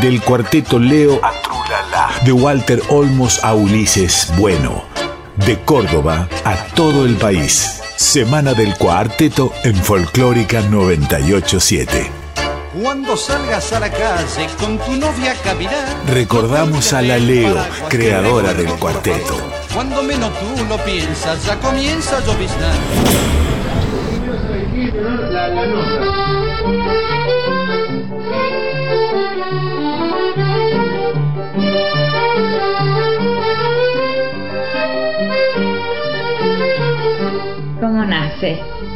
del cuarteto Leo a Trulala, de Walter Olmos a Ulises Bueno, de Córdoba a todo el país. Semana del Cuarteto en Folclórica 987. Cuando salgas a la calle con tu novia a caminar. Recordamos a la Leo, creadora del cuarteto. Cuando menos tú lo piensas, ya comienza a lloviznar. La, la nota.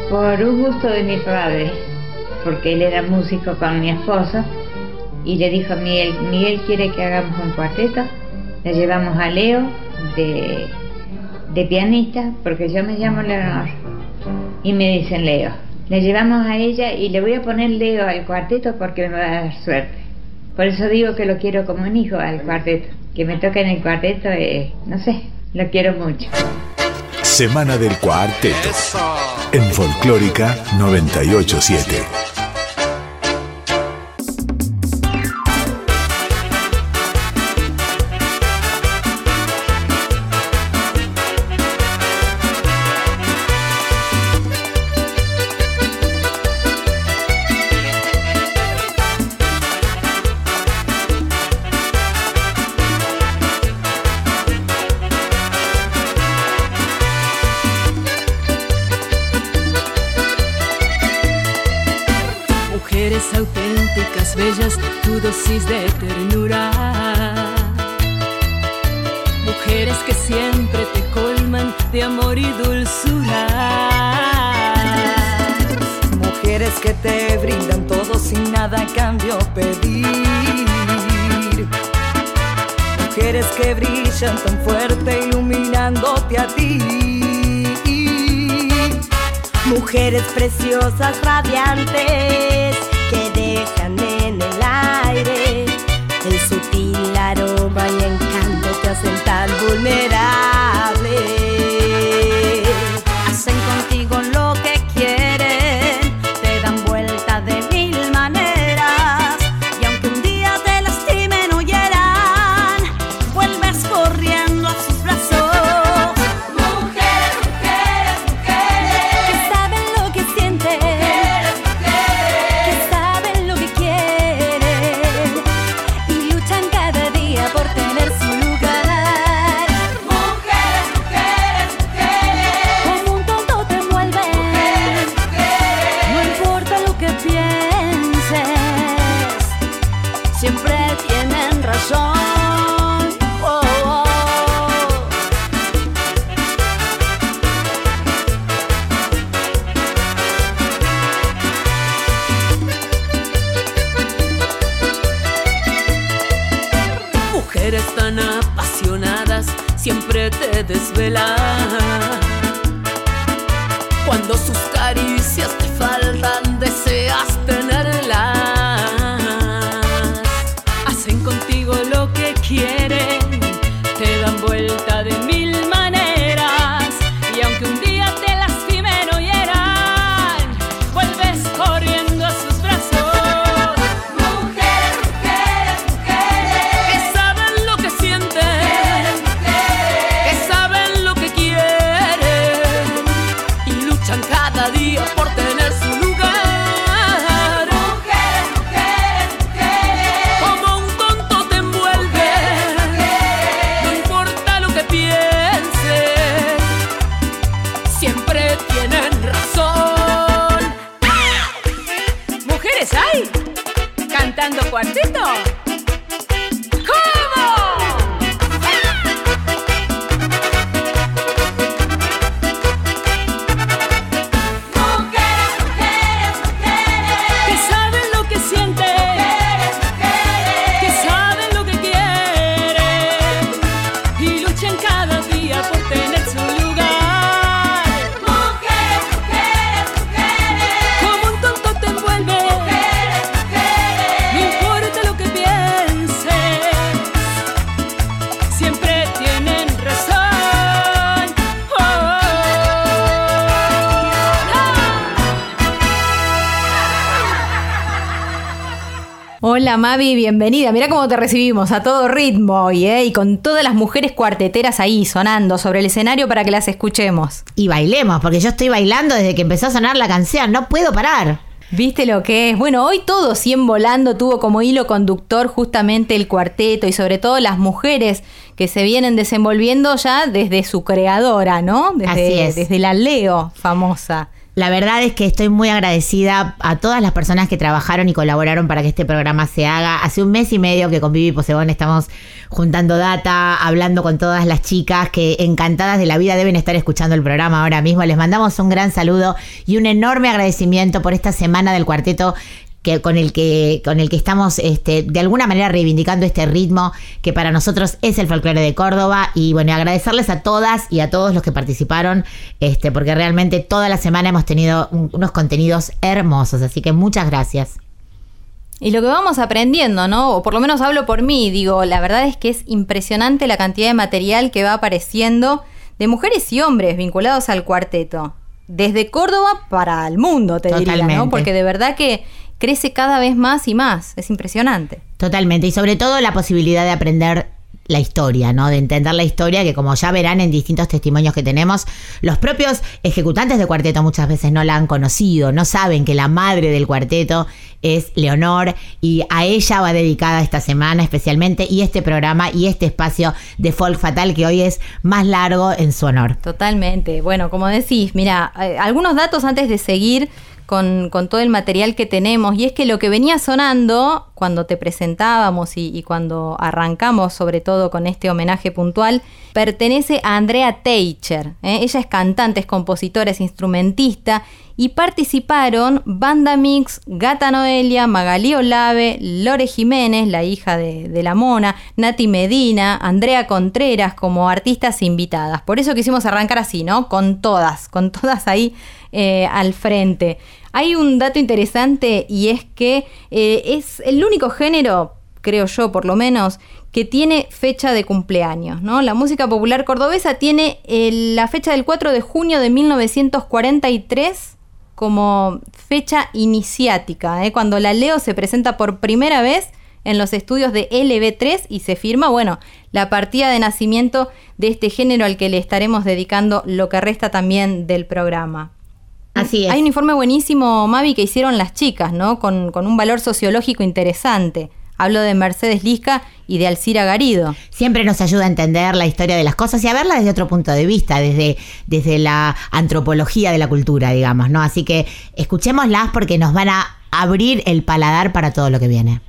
Por un gusto de mi padre, porque él era músico con mi esposo y le dijo a Miguel, Miguel quiere que hagamos un cuarteto, le llevamos a Leo de, de pianista, porque yo me llamo Leonor, y me dicen Leo. Le llevamos a ella y le voy a poner Leo al cuarteto porque me va a dar suerte. Por eso digo que lo quiero como un hijo al cuarteto. Que me toque en el cuarteto, eh, no sé, lo quiero mucho. Semana del Cuarteto. En Folclórica 987. De ternura. Mujeres que siempre te colman de amor y dulzura. Mujeres que te brindan todo sin nada a cambio pedir. Mujeres que brillan tan fuerte iluminándote a ti. Mujeres preciosas, radiantes, que dejan el sutil Hola Mavi, bienvenida. Mira cómo te recibimos a todo ritmo hoy, ¿eh? Y con todas las mujeres cuarteteras ahí sonando sobre el escenario para que las escuchemos. Y bailemos, porque yo estoy bailando desde que empezó a sonar la canción, no puedo parar. ¿Viste lo que es? Bueno, hoy todo 100 volando tuvo como hilo conductor justamente el cuarteto y sobre todo las mujeres que se vienen desenvolviendo ya desde su creadora, ¿no? Desde, Así es. Desde la Leo famosa. La verdad es que estoy muy agradecida a todas las personas que trabajaron y colaboraron para que este programa se haga. Hace un mes y medio que con Vivi Posebón estamos juntando data, hablando con todas las chicas que encantadas de la vida deben estar escuchando el programa ahora mismo. Les mandamos un gran saludo y un enorme agradecimiento por esta semana del cuarteto que, con el que con el que estamos este, de alguna manera reivindicando este ritmo que para nosotros es el folclore de Córdoba y bueno agradecerles a todas y a todos los que participaron este porque realmente toda la semana hemos tenido un- unos contenidos hermosos así que muchas gracias Y lo que vamos aprendiendo, ¿no? O por lo menos hablo por mí, digo, la verdad es que es impresionante la cantidad de material que va apareciendo de mujeres y hombres vinculados al cuarteto. Desde Córdoba para el mundo, te diría, Totalmente. ¿no? Porque de verdad que crece cada vez más y más. Es impresionante. Totalmente, y sobre todo la posibilidad de aprender la historia, ¿no? De entender la historia que como ya verán en distintos testimonios que tenemos, los propios ejecutantes de cuarteto muchas veces no la han conocido, no saben que la madre del cuarteto es Leonor y a ella va dedicada esta semana especialmente y este programa y este espacio de Folk Fatal que hoy es más largo en su honor. Totalmente. Bueno, como decís, mira, eh, algunos datos antes de seguir con, con todo el material que tenemos. Y es que lo que venía sonando cuando te presentábamos y, cuando arrancamos, sobre todo con este homenaje puntual, pertenece a Andrea Teicher. ¿eh? Ella es cantante, es compositora, es instrumentista. Y participaron Banda Mix, Gata Noelia, Magalí Olave, Lore Jiménez, la hija de, de la Mona, Nati Medina, Andrea Contreras como artistas invitadas. Por eso quisimos arrancar así, ¿no? Con todas, con todas ahí eh, al frente. Hay un dato interesante y es que eh, es el único género, creo yo por lo menos, que tiene fecha de cumpleaños, ¿no? La música popular cordobesa tiene eh, la fecha del 4 de junio de 1943 como fecha iniciática, ¿eh? cuando la Leo se presenta por primera vez en los estudios de LB3 y se firma, bueno, la partida de nacimiento de este género al que le estaremos dedicando lo que resta también del programa. Así es. Hay un informe buenísimo, Mavi, que hicieron las chicas, ¿no? Con, con un valor sociológico interesante. Hablo de Mercedes Lisca y de Alcira Garido. Siempre nos ayuda a entender la historia de las cosas y a verla desde otro punto de vista, desde, desde la antropología de la cultura, digamos, ¿no? Así que escuchémoslas porque nos van a abrir el paladar para todo lo que viene.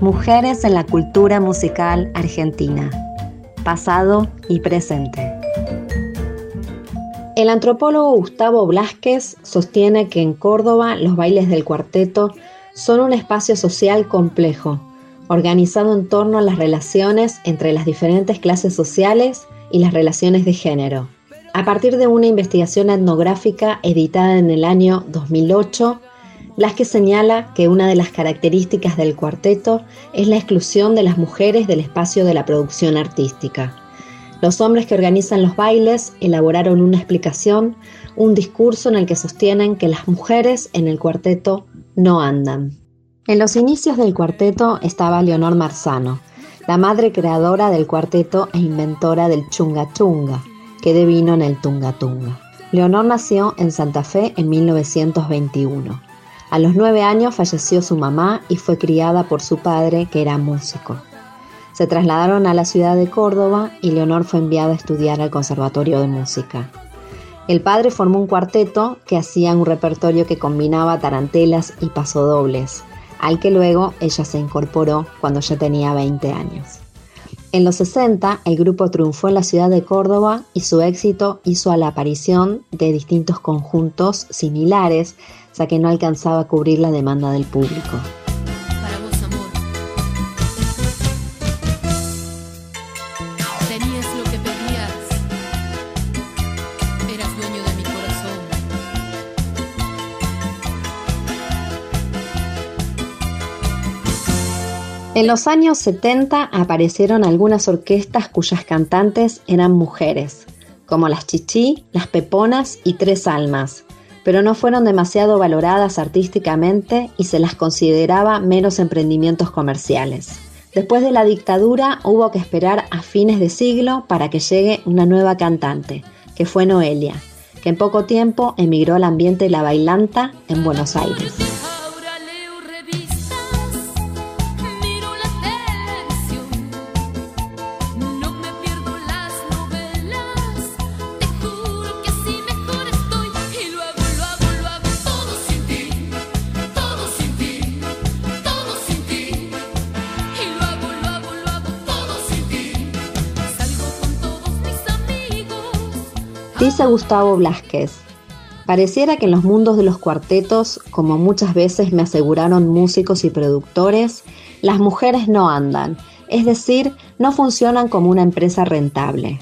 Mujeres en la cultura musical argentina. Pasado y presente. El antropólogo Gustavo Blasquez sostiene que en Córdoba los bailes del cuarteto son un espacio social complejo, organizado en torno a las relaciones entre las diferentes clases sociales y las relaciones de género. A partir de una investigación etnográfica editada en el año 2008, Blasquez señala que una de las características del cuarteto es la exclusión de las mujeres del espacio de la producción artística. Los hombres que organizan los bailes elaboraron una explicación, un discurso en el que sostienen que las mujeres en el cuarteto no andan. En los inicios del cuarteto estaba Leonor Marzano, la madre creadora del cuarteto e inventora del chunga chunga, que devino en el tunga tunga. Leonor nació en Santa Fe en 1921. A los nueve años falleció su mamá y fue criada por su padre, que era músico. Se trasladaron a la ciudad de Córdoba y Leonor fue enviada a estudiar al Conservatorio de Música. El padre formó un cuarteto que hacía un repertorio que combinaba tarantelas y pasodobles, al que luego ella se incorporó cuando ya tenía 20 años. En los 60, el grupo triunfó en la ciudad de Córdoba y su éxito hizo a la aparición de distintos conjuntos similares, ya que no alcanzaba a cubrir la demanda del público. En los años 70 aparecieron algunas orquestas cuyas cantantes eran mujeres, como las Chichi, las Peponas y Tres Almas, pero no fueron demasiado valoradas artísticamente y se las consideraba menos emprendimientos comerciales. Después de la dictadura hubo que esperar a fines de siglo para que llegue una nueva cantante, que fue Noelia, que en poco tiempo emigró al ambiente de la bailanta en Buenos Aires. Gustavo Blasquez, pareciera que en los mundos de los cuartetos, como muchas veces me aseguraron músicos y productores, las mujeres no andan, es decir, no funcionan como una empresa rentable.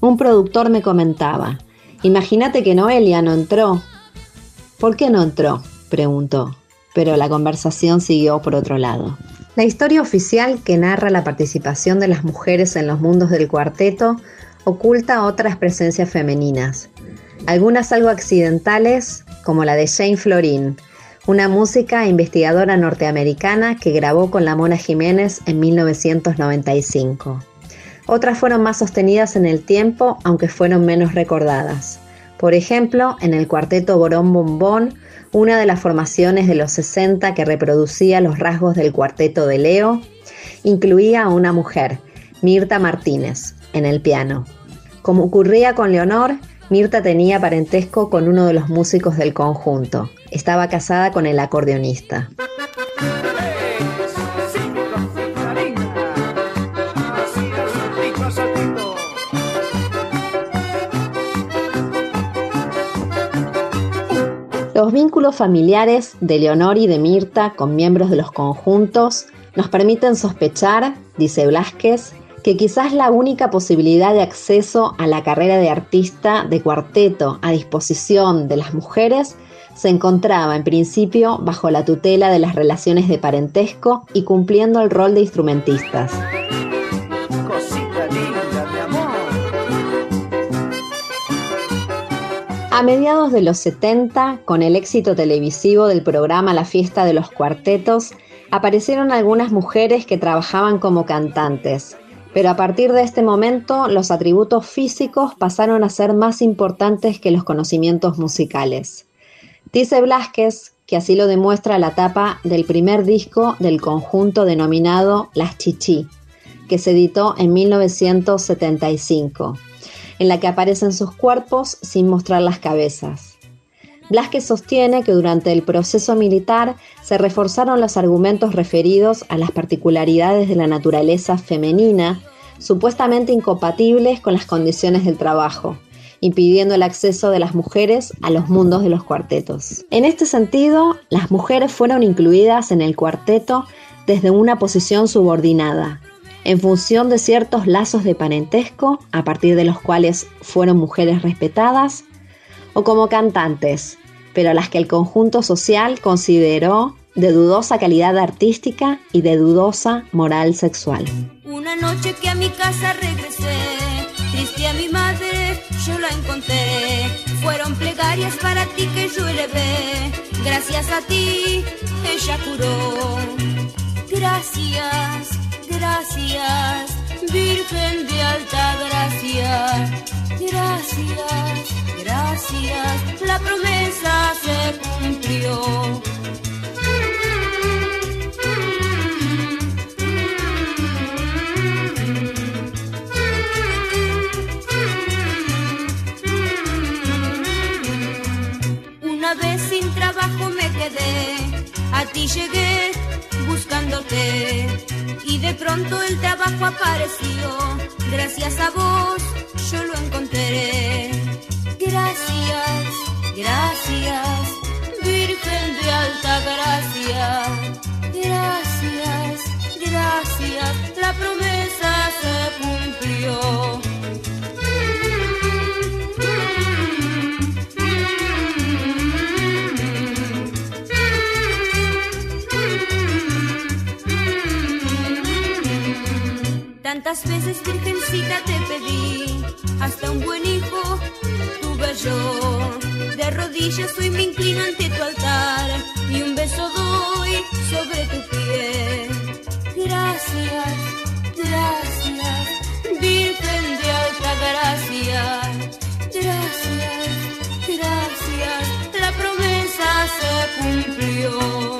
Un productor me comentaba, imagínate que Noelia no entró. ¿Por qué no entró? preguntó, pero la conversación siguió por otro lado. La historia oficial que narra la participación de las mujeres en los mundos del cuarteto oculta otras presencias femeninas, algunas algo accidentales, como la de Jane Florin, una música e investigadora norteamericana que grabó con la Mona Jiménez en 1995. Otras fueron más sostenidas en el tiempo, aunque fueron menos recordadas. Por ejemplo, en el cuarteto Borón Bombón, una de las formaciones de los 60 que reproducía los rasgos del cuarteto de Leo, incluía a una mujer, Mirta Martínez, en el piano. Como ocurría con Leonor, Mirta tenía parentesco con uno de los músicos del conjunto. Estaba casada con el acordeonista. Los vínculos familiares de Leonor y de Mirta con miembros de los conjuntos nos permiten sospechar, dice Blasquez, que quizás la única posibilidad de acceso a la carrera de artista de cuarteto a disposición de las mujeres se encontraba en principio bajo la tutela de las relaciones de parentesco y cumpliendo el rol de instrumentistas. A mediados de los 70, con el éxito televisivo del programa La Fiesta de los Cuartetos, aparecieron algunas mujeres que trabajaban como cantantes, pero a partir de este momento los atributos físicos pasaron a ser más importantes que los conocimientos musicales. Dice Blasquez que así lo demuestra la tapa del primer disco del conjunto denominado Las Chichi, que se editó en 1975, en la que aparecen sus cuerpos sin mostrar las cabezas. Blasquez sostiene que durante el proceso militar se reforzaron los argumentos referidos a las particularidades de la naturaleza femenina, supuestamente incompatibles con las condiciones del trabajo, impidiendo el acceso de las mujeres a los mundos de los cuartetos. En este sentido, las mujeres fueron incluidas en el cuarteto desde una posición subordinada, en función de ciertos lazos de parentesco, a partir de los cuales fueron mujeres respetadas, o como cantantes, pero las que el conjunto social consideró de dudosa calidad artística y de dudosa moral sexual. Una noche que a mi casa regresé, triste a mi madre, yo la encontré. Fueron plegarias para ti que yo elevé, gracias a ti ella curó. Gracias, gracias, Virgen de alta gracia. Gracias, gracias, la promesa se cumplió. Una vez sin trabajo me quedé, a ti llegué buscándote y de pronto el trabajo apareció. Gracias a vos yo lo encontré. Gracias, gracias, Virgen de alta gracia. Gracias, gracias, la promesa se cumplió. Tantas veces, Virgencita, te pedí hasta un buen hijo De rodillas soy me inclino ante tu altar y un beso doy sobre tu pie. Gracias, gracias, Virgen de alta gracia. Gracias, gracias, la promesa se cumplió.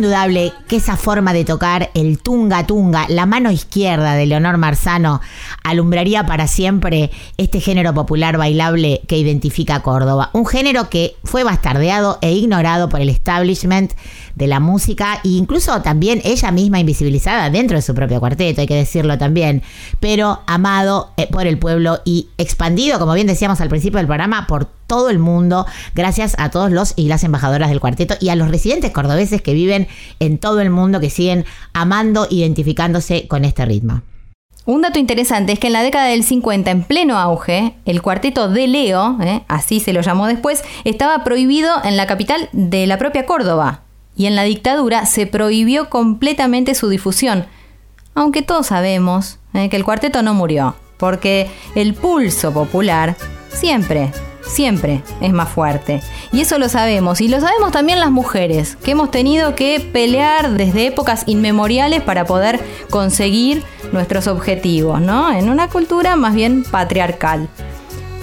Indudable que esa forma de tocar el tunga tunga, la mano izquierda de Leonor Marzano, alumbraría para siempre este género popular bailable que identifica a Córdoba. Un género que fue bastardeado e ignorado por el establishment de la música e incluso también ella misma invisibilizada dentro de su propio cuarteto, hay que decirlo también, pero amado eh, por el pueblo y expandido, como bien decíamos al principio del programa, por todo el mundo, gracias a todos los y las embajadoras del cuarteto y a los residentes cordobeses que viven en todo el mundo, que siguen amando, identificándose con este ritmo. Un dato interesante es que en la década del 50, en pleno auge, el cuarteto de Leo, ¿eh? así se lo llamó después, estaba prohibido en la capital de la propia Córdoba. Y en la dictadura se prohibió completamente su difusión. Aunque todos sabemos ¿eh? que el cuarteto no murió, porque el pulso popular siempre, siempre es más fuerte. Y eso lo sabemos. Y lo sabemos también las mujeres, que hemos tenido que pelear desde épocas inmemoriales para poder conseguir nuestros objetivos, ¿no? En una cultura más bien patriarcal.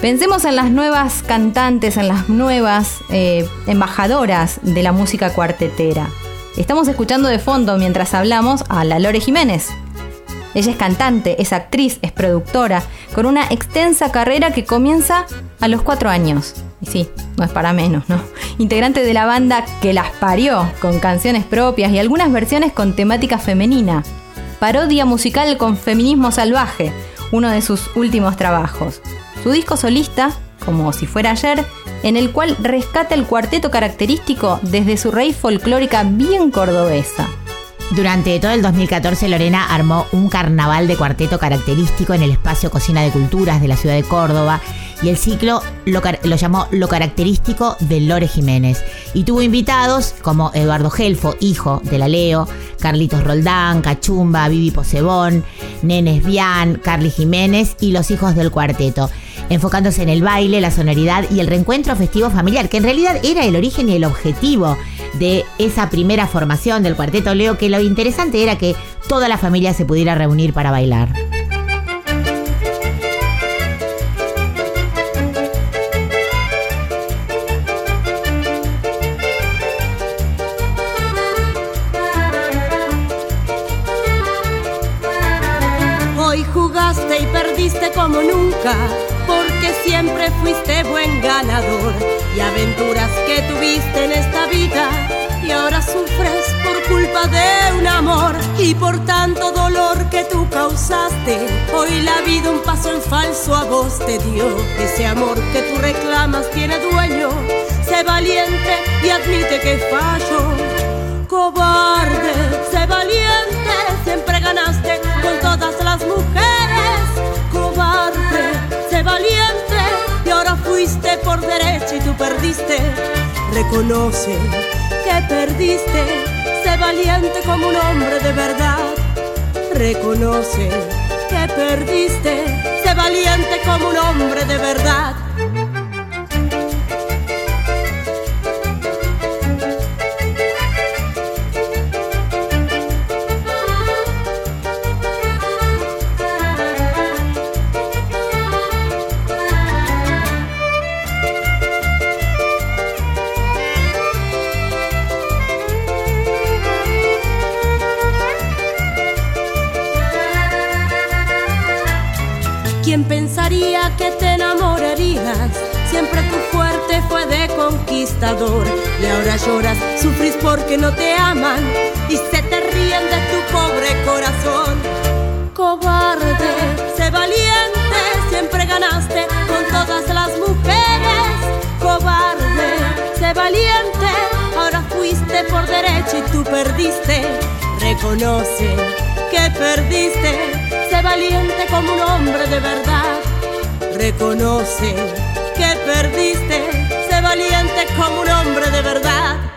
Pensemos en las nuevas cantantes, en las nuevas eh, embajadoras de la música cuartetera. Estamos escuchando de fondo mientras hablamos a la Lore Jiménez. Ella es cantante, es actriz, es productora, con una extensa carrera que comienza a los cuatro años. Y sí, no es para menos, ¿no? Integrante de la banda que las parió, con canciones propias y algunas versiones con temática femenina. Parodia musical con feminismo salvaje, uno de sus últimos trabajos. Su disco solista, como si fuera ayer, en el cual rescata el cuarteto característico desde su raíz folclórica bien cordobesa. Durante todo el 2014 Lorena armó un carnaval de cuarteto característico en el espacio Cocina de Culturas de la ciudad de Córdoba y el ciclo lo, llamó Lo característico de Lore Jiménez. Y tuvo invitados como Eduardo Gelfo, hijo de la Leo, Carlitos Roldán, Cachumba, Vivi Posebón, Nenes Bian, Carly Jiménez y los hijos del cuarteto enfocándose en el baile, la sonoridad y el reencuentro festivo familiar, que en realidad era el origen y el objetivo de esa primera formación del cuarteto Leo, que lo interesante era que toda la familia se pudiera reunir para bailar. Hoy jugaste y perdiste como nunca, siempre fuiste buen ganador y aventuras que tuviste en esta vida y ahora sufres por culpa de un amor y por tanto dolor que tú causaste. Hoy la vida un paso en falso a vos te dio. Ese amor que tú reclamas tiene dueño. Sé valiente y admite que fallo. Cobarde, sé valiente, siempre ganaste por derecho y tú perdiste. Reconoce que perdiste, sé valiente como un hombre de verdad. Reconoce que perdiste, sé valiente como un hombre de verdad. Siempre tu fuerte fue de conquistador y ahora lloras, sufrís porque no te aman y se te ríen de tu pobre corazón. Cobarde, sé valiente, siempre ganaste con todas las mujeres. Cobarde, sé valiente, ahora fuiste por derecho y tú perdiste. Reconoce que perdiste, sé valiente como un hombre de verdad. Reconoce que perdiste, sé valiente como un hombre de verdad.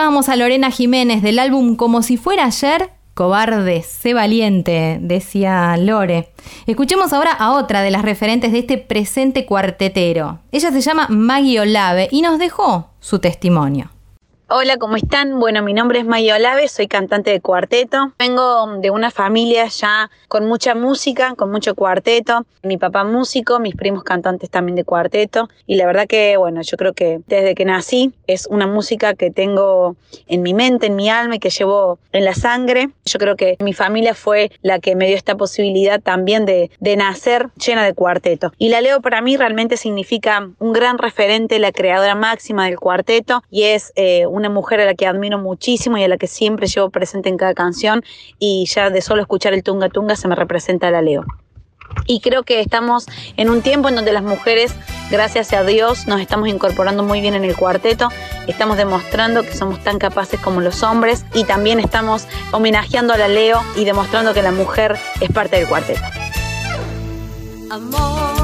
Escuchábamos a Lorena Jiménez del álbum Como si fuera ayer, Cobarde, sé valiente, decía Lore. Escuchemos ahora a otra de las referentes de este presente cuartetero. Ella se llama Maggie Olave y nos dejó su testimonio. Hola, ¿cómo están? Bueno, mi nombre es Maya Olave, soy cantante de cuarteto. Vengo de una familia ya con mucha música, con mucho cuarteto. Mi papá músico, mis primos cantantes también de cuarteto. Y la verdad que, bueno, yo creo que desde que nací es una música que tengo en mi mente, en mi alma y que llevo en la sangre. Yo creo que mi familia fue la que me dio esta posibilidad también de, de nacer llena de cuarteto. Y la Leo para mí realmente significa un gran referente, la creadora máxima del cuarteto y es eh, una mujer a la que admiro muchísimo y a la que siempre llevo presente en cada canción y ya de solo escuchar el tunga tunga se me representa la Leo. Y creo que estamos en un tiempo en donde las mujeres, gracias a Dios, nos estamos incorporando muy bien en el cuarteto, estamos demostrando que somos tan capaces como los hombres y también estamos homenajeando a la Leo y demostrando que la mujer es parte del cuarteto. Amor.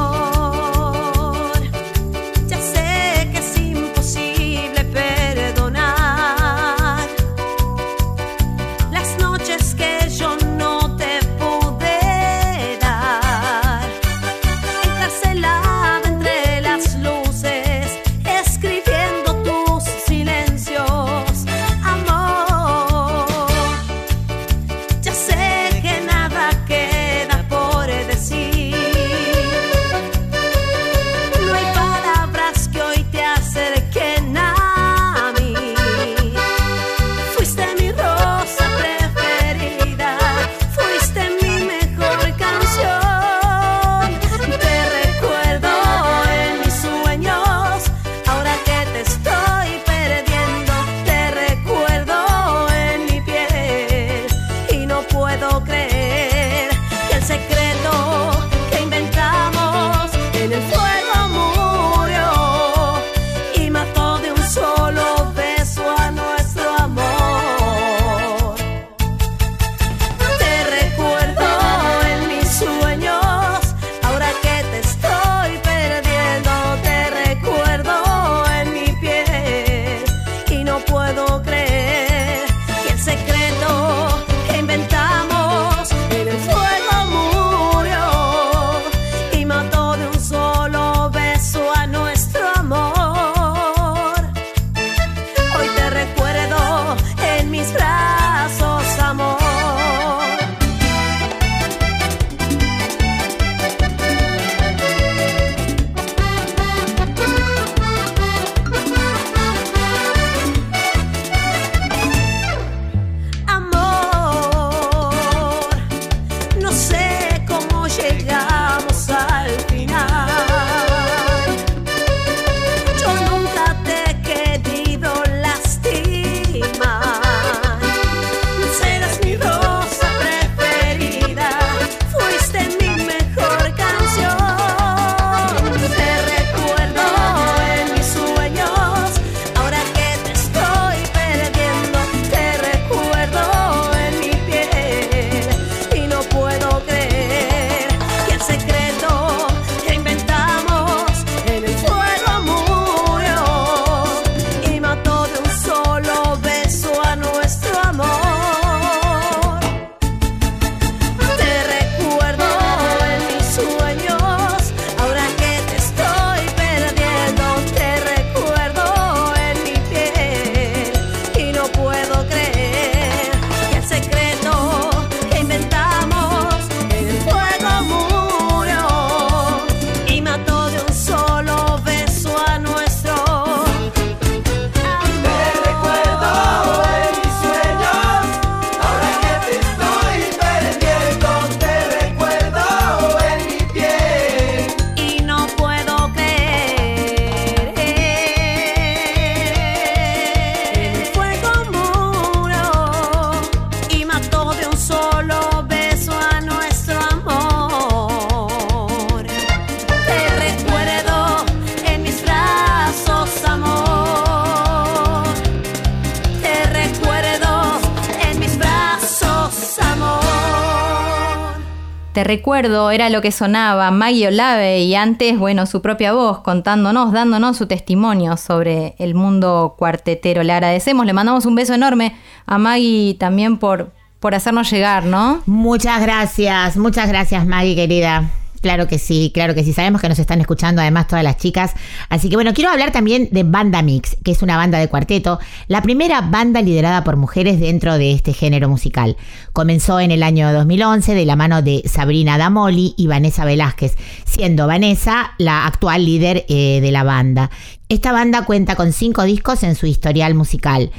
Recuerdo, era lo que sonaba Maggie Olave y antes, bueno, su propia voz contándonos, dándonos su testimonio sobre el mundo cuartetero. Le agradecemos, le mandamos un beso enorme a Maggie también por, por hacernos llegar, ¿no? Muchas gracias, muchas gracias Maggie querida. Claro que sí, claro que sí. Sabemos que nos están escuchando además todas las chicas. Así que bueno, quiero hablar también de Banda Mix, que es una banda de cuarteto, la primera banda liderada por mujeres dentro de este género musical. Comenzó en el año 2011 de la mano de Sabrina Damoli y Vanessa Velázquez, siendo Vanessa la actual líder eh, de la banda. Esta banda cuenta con cinco discos en su historial musical.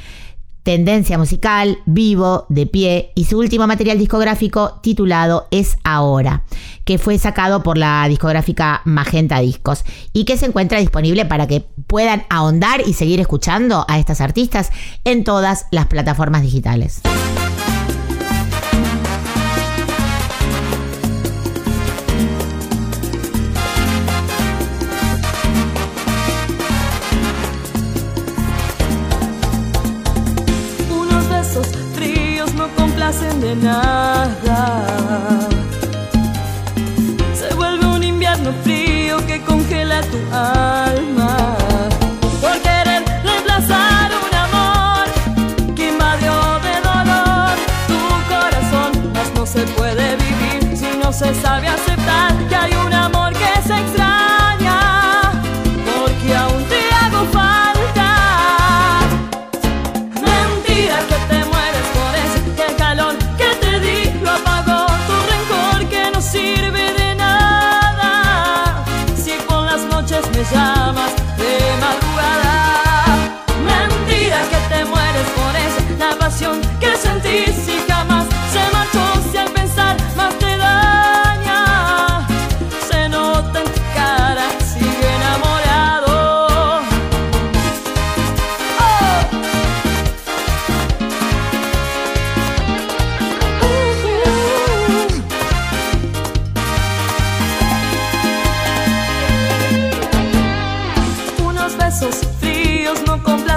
Tendencia musical, vivo, de pie y su último material discográfico titulado Es Ahora, que fue sacado por la discográfica Magenta Discos y que se encuentra disponible para que puedan ahondar y seguir escuchando a estas artistas en todas las plataformas digitales. Nada. Se vuelve un invierno frío que congela tu alma. Por querer reemplazar un amor que invadió de dolor tu corazón, mas no se puede vivir si no se sabe aceptar que hay un amor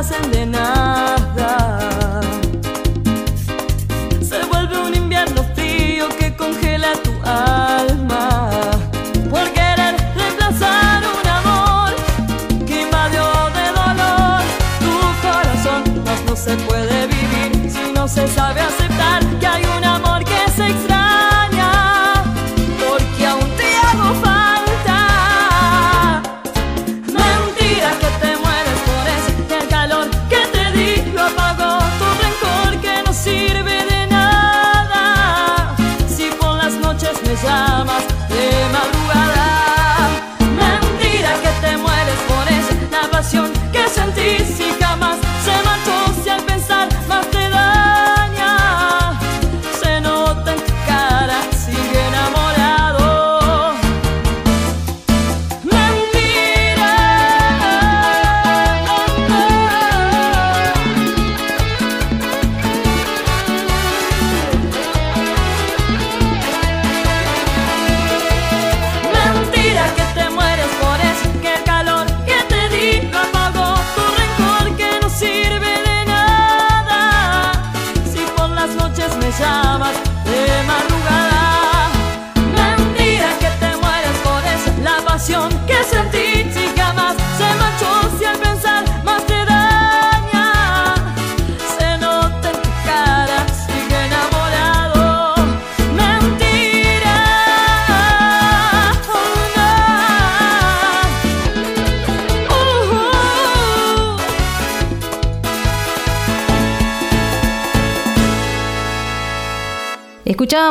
de nada. Se vuelve un invierno frío que congela tu alma. Por querer reemplazar un amor que invadió de dolor tu corazón. Mas no se puede vivir si no se sabe llamas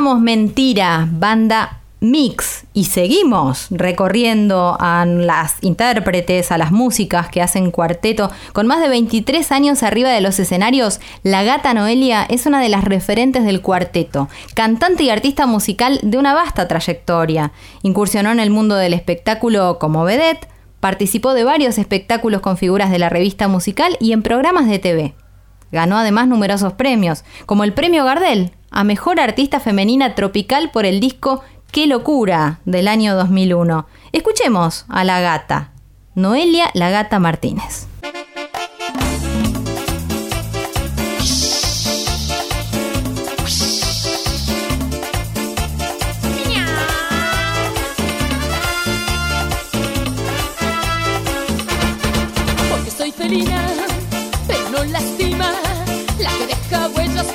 Mentira, banda Mix, y seguimos recorriendo a las intérpretes, a las músicas que hacen cuarteto. Con más de 23 años arriba de los escenarios, la gata Noelia es una de las referentes del cuarteto, cantante y artista musical de una vasta trayectoria. Incursionó en el mundo del espectáculo como vedette, participó de varios espectáculos con figuras de la revista musical y en programas de TV. Ganó además numerosos premios, como el Premio Gardel a Mejor Artista Femenina Tropical por el disco Qué Locura del año 2001. Escuchemos a la gata, Noelia La Gata Martínez. Porque soy felina, pero no lastima, la que deja huellas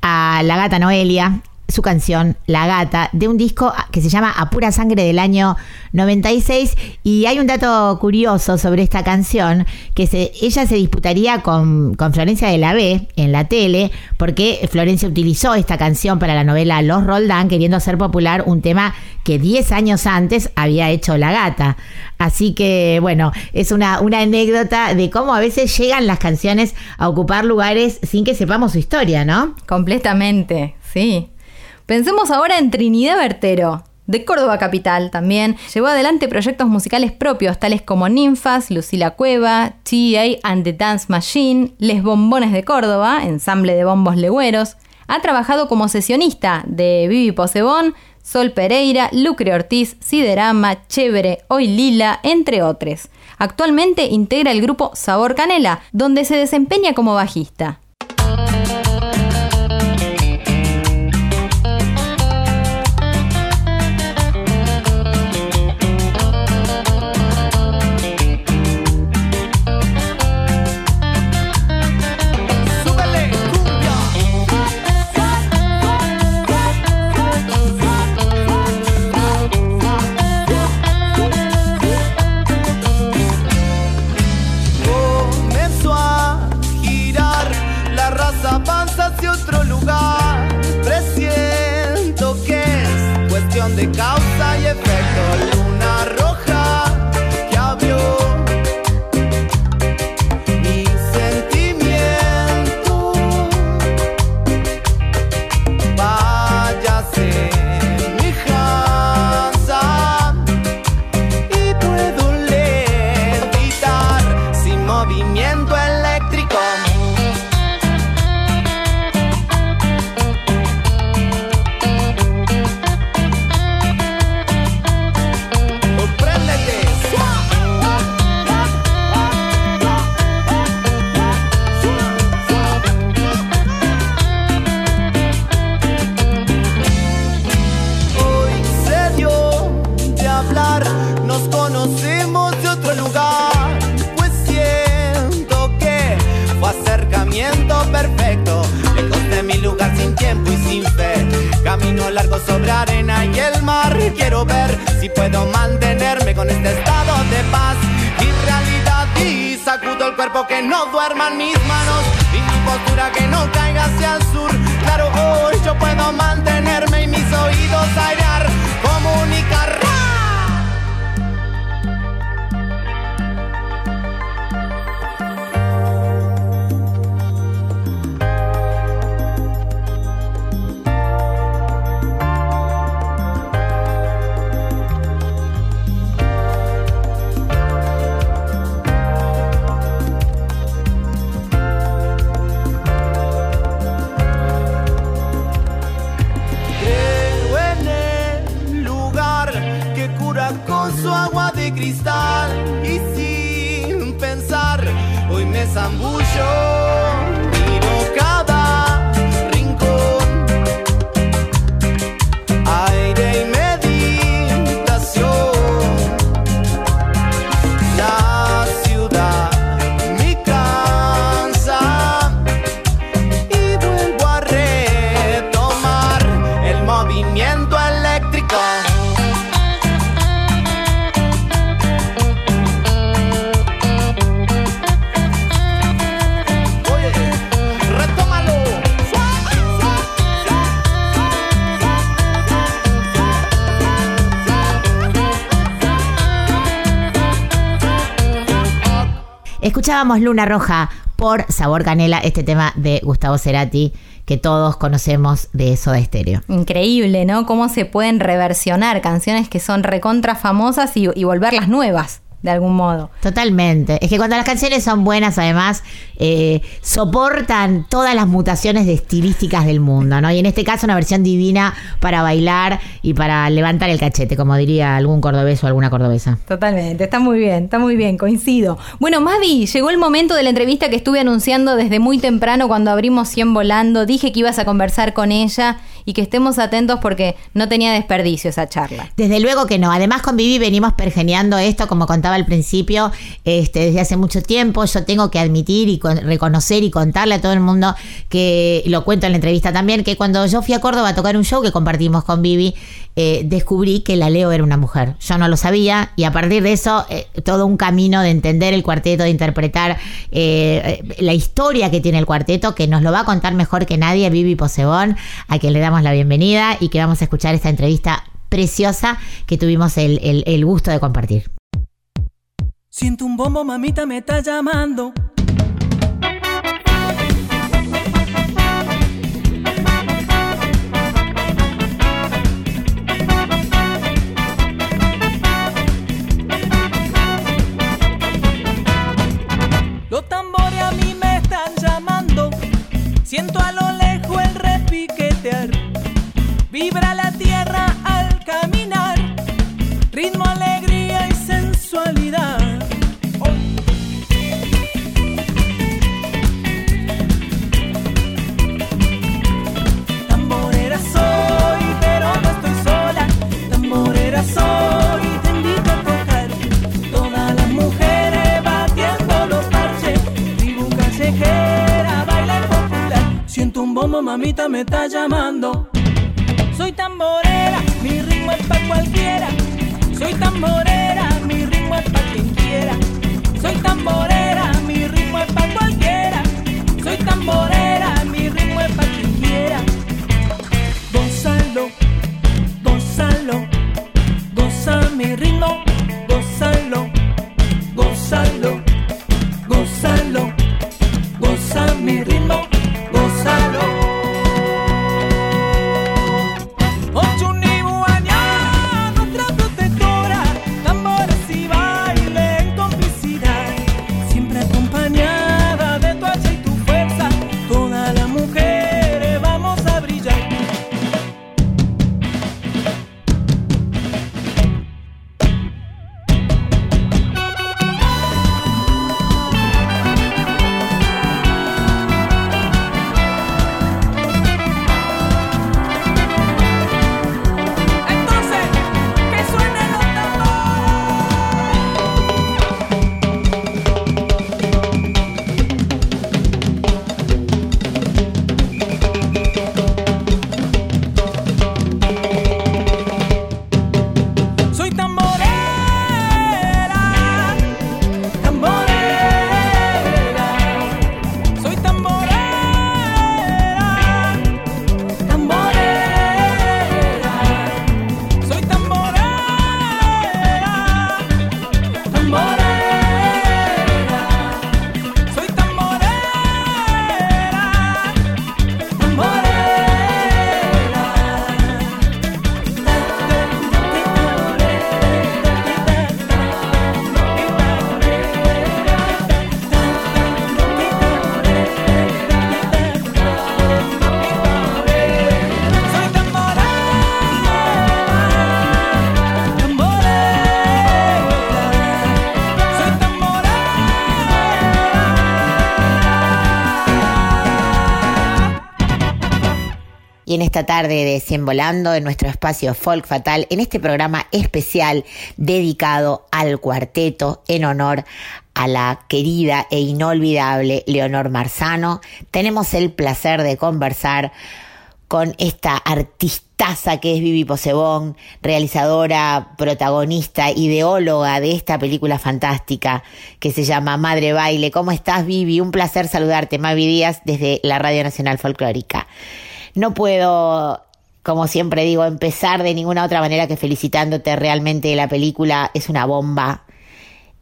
A la gata Noelia, su canción La Gata, de un disco que se llama A Pura Sangre del año 96. Y hay un dato curioso sobre esta canción, que se, ella se disputaría con, con Florencia de la B en la tele, porque Florencia utilizó esta canción para la novela Los Roldán, queriendo hacer popular un tema que 10 años antes había hecho La Gata. Así que, bueno, es una, una anécdota de cómo a veces llegan las canciones a ocupar lugares sin que sepamos su historia, ¿no? Completamente, sí. Pensemos ahora en Trinidad Bertero, de Córdoba Capital también. Llevó adelante proyectos musicales propios, tales como Ninfas, Lucila Cueva, TA and the Dance Machine, Les Bombones de Córdoba, ensamble de bombos legüeros. Ha trabajado como sesionista de Vivi Posebón, Sol Pereira, Lucre Ortiz, Siderama, Chévere, Hoy Lila, entre otros. Actualmente integra el grupo Sabor Canela, donde se desempeña como bajista. Escuchábamos Luna Roja por Sabor Canela, este tema de Gustavo Cerati que todos conocemos de Soda Stereo. Increíble, ¿no? Cómo se pueden reversionar canciones que son recontra famosas y volverlas nuevas, de algún modo. Totalmente. Es que cuando las canciones son buenas, además, eh, soportan todas las mutaciones de estilísticas del mundo, ¿no? Y en este caso, una versión divina para bailar y para levantar el cachete, como diría algún cordobés o alguna cordobesa. Totalmente, está muy bien, está muy bien, coincido. Bueno, Mavi, llegó el momento de la entrevista que estuve anunciando desde muy temprano cuando abrimos 100 volando. Dije que ibas a conversar con ella y que estemos atentos porque no tenía desperdicio esa charla. Desde luego que no. Además, con Vivi venimos pergeneando esto, como contaba al principio, este, desde hace mucho tiempo. Yo tengo que admitir y con- reconocer y contarle a todo el mundo que, lo cuento en la entrevista también, que cuando yo fui a Córdoba a tocar un show que compartimos con Vivi, eh, descubrí que la Leo era una mujer. Yo no lo sabía y a partir de eso, eh, todo un camino de entender el cuarteto, de interpretar eh, la historia que tiene el cuarteto, que nos lo va a contar mejor que nadie Vivi Posebón, a quien le damos la bienvenida y que vamos a escuchar esta entrevista preciosa que tuvimos el, el- el gusto de compartir. Siento un bombo, mamita me está llamando. Siento a lo lejos el repiquetear. Vibra la tierra al caminar. Ritmo, alegría y sensualidad. Me está llamando. Soy tamborera, mi ritmo es pa' cualquiera. Soy tamborera, mi ritmo es pa' quien quiera. Soy tamborera, mi ritmo es pa' cualquiera. Soy tamborera, mi ritmo es pa' quien quiera. Gózalo, gózalo, goza mi ritmo, en esta tarde de Cien Volando, en nuestro espacio Folk Fatal, en este programa especial dedicado al cuarteto en honor a la querida e inolvidable Leonor Marzano. Tenemos el placer de conversar con esta artistaza que es Vivi Posebón, realizadora, protagonista, ideóloga de esta película fantástica que se llama Madre Baile. ¿Cómo estás, Vivi? Un placer saludarte, Mavi Díaz, desde la Radio Nacional Folclórica. No puedo, como siempre digo, empezar de ninguna otra manera que felicitándote. Realmente la película es una bomba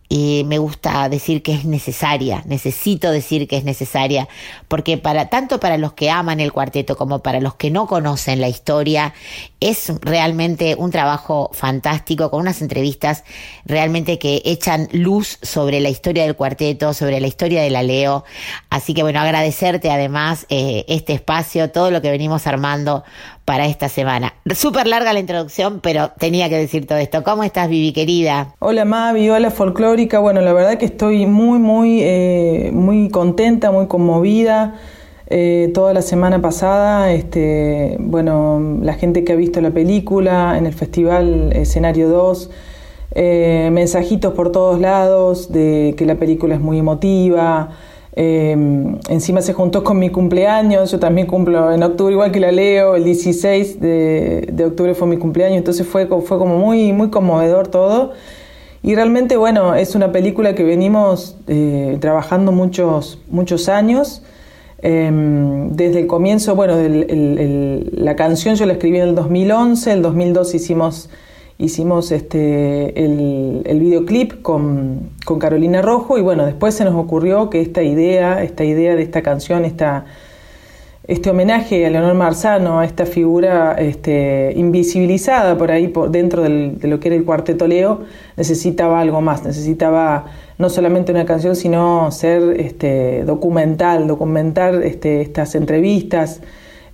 y me gusta decir que es necesaria, necesito decir que es necesaria, porque para tanto para los que aman el cuarteto como para los que no conocen la historia, es realmente un trabajo fantástico con unas entrevistas realmente que echan luz sobre la historia del cuarteto, sobre la historia de la Leo. Así que bueno, agradecerte además eh, este espacio, todo lo que venimos armando para esta semana. Súper larga la introducción, pero tenía que decir todo esto. ¿Cómo estás, Vivi, querida? Hola, Mavi, hola, folclórica. Bueno, la verdad que estoy muy, muy, eh, muy contenta, muy conmovida. Eh, toda la semana pasada, este, bueno, la gente que ha visto la película en el festival Escenario 2, eh, mensajitos por todos lados de que la película es muy emotiva, Em, encima se juntó con mi cumpleaños, yo también cumplo en octubre igual que la Leo, el 16 de, octubre fue mi cumpleaños, entonces fue, fue como muy, muy conmovedor todo. Y realmente, bueno, es una película que venimos eh, trabajando muchos, muchos años. Em, desde el comienzo, bueno, la canción yo la escribí en el 2011, el 2002 hicimos hicimos este, el, videoclip con, Carolina Rojo y bueno, después se nos ocurrió que esta idea, esta idea de esta canción, esta, este homenaje a Leonor Marzano, a esta figura este, invisibilizada por ahí por dentro de lo que era el cuarteto Leo, necesitaba algo más, necesitaba no solamente una canción, sino ser este, documental, documentar este, estas entrevistas,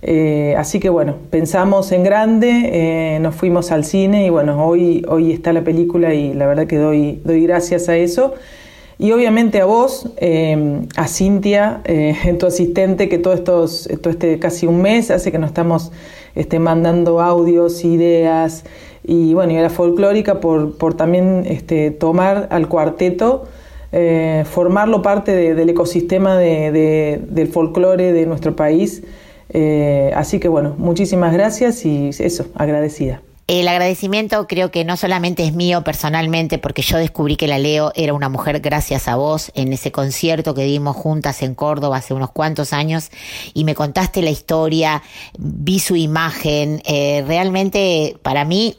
eh, así que bueno, pensamos en grande, eh, nos fuimos al cine y bueno, hoy, hoy está la película y la verdad que doy, doy gracias a eso. Y obviamente a vos, eh, a Cintia, tu asistente, que todo, estos, todo este casi un mes hace que nos estamos este, mandando audios, ideas, y bueno, y a la folclórica por, por también este, tomar al cuarteto, formarlo parte del ecosistema del folclore de nuestro país. Eh, así que bueno, muchísimas gracias y eso, agradecida. El agradecimiento creo que no solamente es mío personalmente, porque yo descubrí que la Leo era una mujer gracias a vos en ese concierto que dimos juntas en Córdoba hace unos cuantos años y me contaste la historia, vi su imagen, eh, realmente para mí,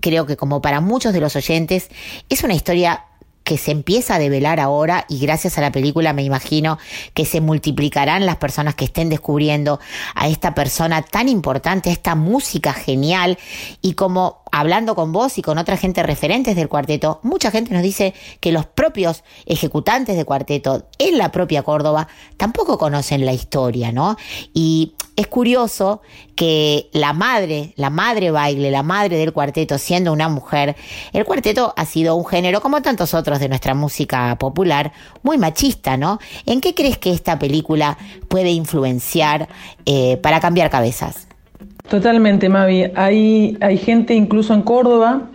creo que como para muchos de los oyentes, es una historia que se empieza a develar ahora y gracias a la película me imagino que se multiplicarán las personas que estén descubriendo a esta persona tan importante, esta música genial y como hablando con vos y con otra gente referentes del cuarteto, mucha gente nos dice que los propios ejecutantes de cuarteto en la propia Córdoba tampoco conocen la historia, ¿no? Y es curioso que la madre, la madre baile, la madre del cuarteto, siendo una mujer, el cuarteto ha sido un género, como tantos otros de nuestra música popular, muy machista, ¿no? ¿En qué crees que esta película puede influenciar eh, para cambiar cabezas? Totalmente, Mavi. Hay, hay gente incluso en Córdoba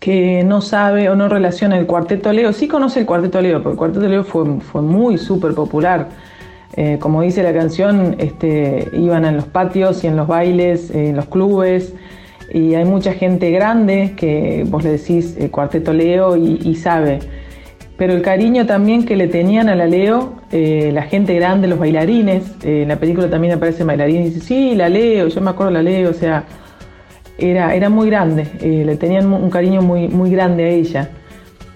que no sabe o no relaciona el cuarteto Leo. Sí conoce el cuarteto Leo, porque el cuarteto Leo fue, fue muy súper popular eh, como dice la canción, este, iban en los patios y en los bailes, eh, en los clubes, y hay mucha gente grande que vos le decís eh, cuarteto Leo y, sabe. Pero el cariño también que le tenían a la Leo, la gente grande, los bailarines, en la película también aparece bailarín y dice, sí, la Leo, yo me acuerdo la Leo, o sea, era, era muy grande, le tenían un cariño muy, muy grande a ella.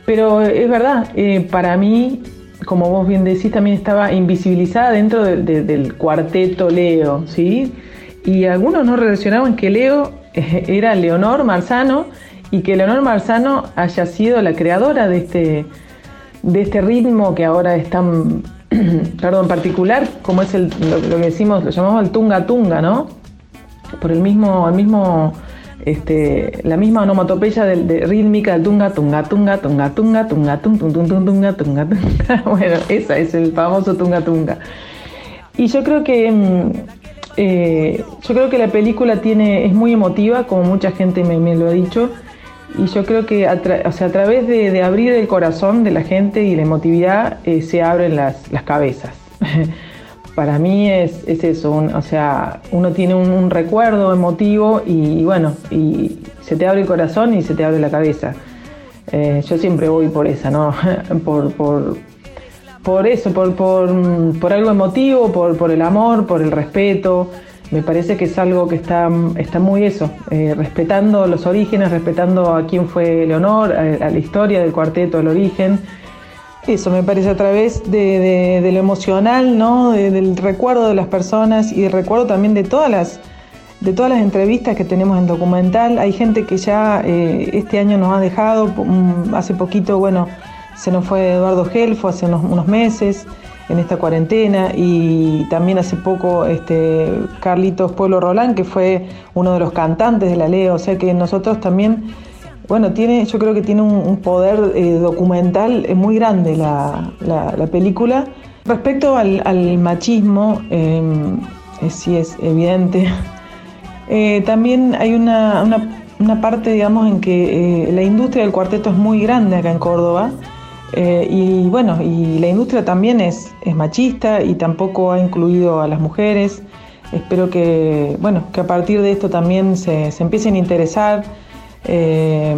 Pero es verdad, para mí como vos bien decís, también estaba invisibilizada dentro del cuarteto Leo, ¿sí? Y algunos no relacionaban que Leo eh, era Leonor Marzano y que Leonor Marzano haya sido la creadora de este, de este ritmo que ahora es tan, perdón, particular, como es el, lo, que decimos, lo llamamos el tunga tunga, ¿no? Por el mismo, el mismo este, la misma onomatopeya de, rítmica del tunga, tunga, tunga, tunga, tunga, tunga, tunga, tunga, tunga, tunga, tunga. Bueno, esa es el famoso tunga, tunga. Y yo creo que Eh, yo creo que la película tiene, es muy emotiva, como mucha gente me, me lo ha dicho, y yo creo que a, o sea, a través de, abrir el corazón de la gente y la emotividad eh, se abren las, las cabezas. Para mí es, es eso, o sea, uno tiene un, un recuerdo emotivo y, bueno, y se te abre el corazón y se te abre la cabeza. Eh, yo siempre voy por esa, ¿no? por, por, por eso, por, por, por algo emotivo, por, por el amor, por el respeto. Me parece que es algo que está, está muy eso, eh, respetando los orígenes, respetando a quién fue Leonor, a, a la historia del cuarteto, el origen. Eso me parece a través de, lo emocional, ¿no? De- del recuerdo de las personas y el recuerdo también de todas las, de todas las entrevistas que tenemos en documental. Hay gente que ya eh, este año nos ha dejado, mm, hace poquito, bueno, se nos fue Eduardo Gelfo hace unos, unos meses en esta cuarentena y también hace poco este, Carlitos Pueblo Rolán, que fue uno de los cantantes de la ley, o sea que nosotros también, bueno, tiene, yo creo que tiene un, poder eh, documental eh, muy grande la, la- la película. Respecto al, machismo, eh, eh, sí es evidente. También hay una, una- parte, digamos, en que la industria del cuarteto es muy grande acá en Córdoba. Eh, y bueno, y la industria también es, machista y tampoco ha incluido a las mujeres. Espero que, bueno, que a partir de esto también se, se empiecen a interesar. Eh,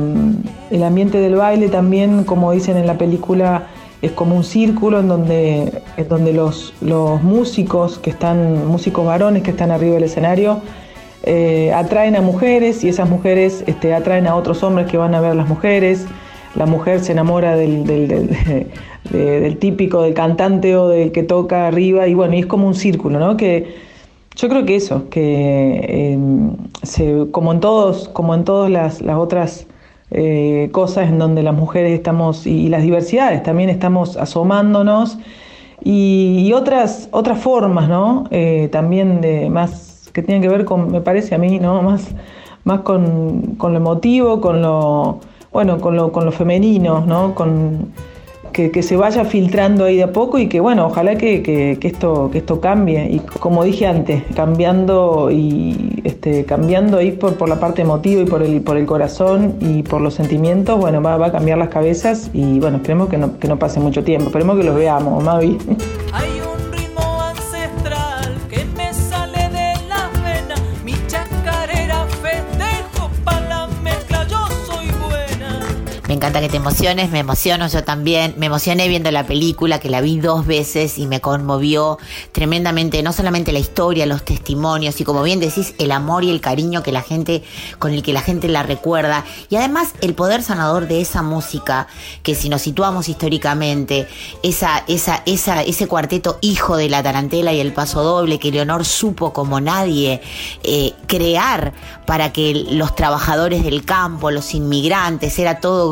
el ambiente del baile también, como dicen en la película, es como un círculo en donde, en donde los, los músicos que están, músicos varones que están arriba del escenario, eh, atraen a mujeres y esas mujeres este, atraen a otros hombres que van a ver las mujeres. La mujer se enamora del, del- del- de- del típico, del cantante o del que toca arriba y bueno, y es como un círculo, ¿no? Que yo creo que eso, que se- como en todos, como en todas las, otras eh, cosas en donde las mujeres estamos y, las diversidades también estamos asomándonos y, y otras otras formas, ¿no? Eh, también de más que tienen que ver con, me parece a mí, ¿no? Más más con, con lo emotivo, con lo bueno, con lo, con lo femenino, ¿no? Con, que, que se vaya filtrando ahí de a poco y que bueno, ojalá que, que- que esto, que esto cambie. Y como dije antes, cambiando y este, cambiando ahí por, por la parte emotiva y por el, por el corazón y por los sentimientos, bueno, va, va a cambiar las cabezas y bueno, esperemos que no, que no pase mucho tiempo, esperemos que los veamos, Mavi. Encanta que te emociones, me emociono yo también. Me emocioné viendo la película, que la vi dos veces y me conmovió tremendamente, no solamente la historia, los testimonios y como bien decís, el amor y el cariño que la gente, con el que la gente la recuerda. Y además el poder sanador de esa música, que si nos situamos históricamente, esa, esa, esa, ese cuarteto hijo de la tarantela y el paso doble que Leonor supo como nadie eh, crear para que los trabajadores del campo, los inmigrantes, era todo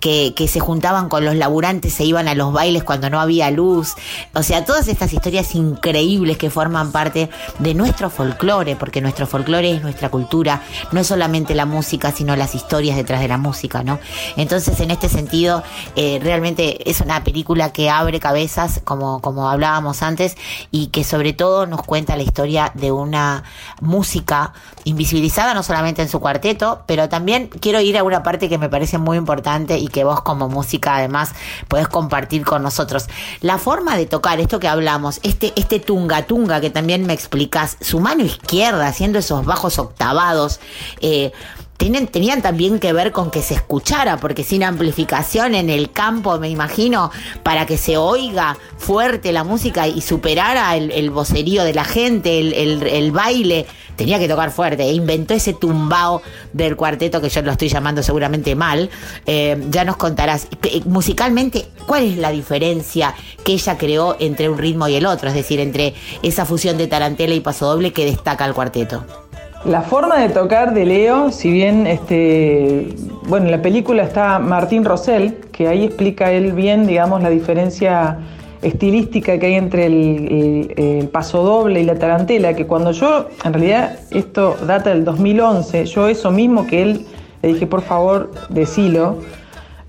que, se juntaban con los laburantes, se iban a los bailes cuando no había luz. O sea, todas estas historias increíbles que forman parte de nuestro folclore, porque nuestro folclore es nuestra cultura, no es solamente la música, sino las historias detrás de la música, ¿no? Entonces, en este sentido, eh, realmente es una película que abre cabezas, como, como hablábamos antes, y que sobre todo nos cuenta la historia de una música invisibilizada, no solamente en su cuarteto, pero también quiero ir a una parte que me parece importante y que vos como música además podés compartir con nosotros. La forma de tocar, esto que hablamos, este, este tunga tunga que también me explicás, su mano izquierda haciendo esos bajos octavados, eh, tenían también que ver con que se escuchara, porque sin amplificación en el campo, me imagino, para que se oiga fuerte la música y superara el, vocerío de la gente, el baile, tenía que tocar fuerte. E inventó ese tumbao del cuarteto que yo lo estoy llamando seguramente mal. Eh, ya nos contarás. Eh, Musicalmente, ¿cuál es la diferencia que ella creó entre un ritmo y el otro? Es decir, entre esa fusión de tarantela y pasodoble que destaca el cuarteto. La forma de tocar de Leo, si bien este, bueno, en la película está Martín Rosell, que ahí explica él bien, digamos, la diferencia estilística que hay entre el, el- paso doble y la tarantela, que cuando yo, en realidad esto data del 2011, yo eso mismo que él le dije, por favor, decilo,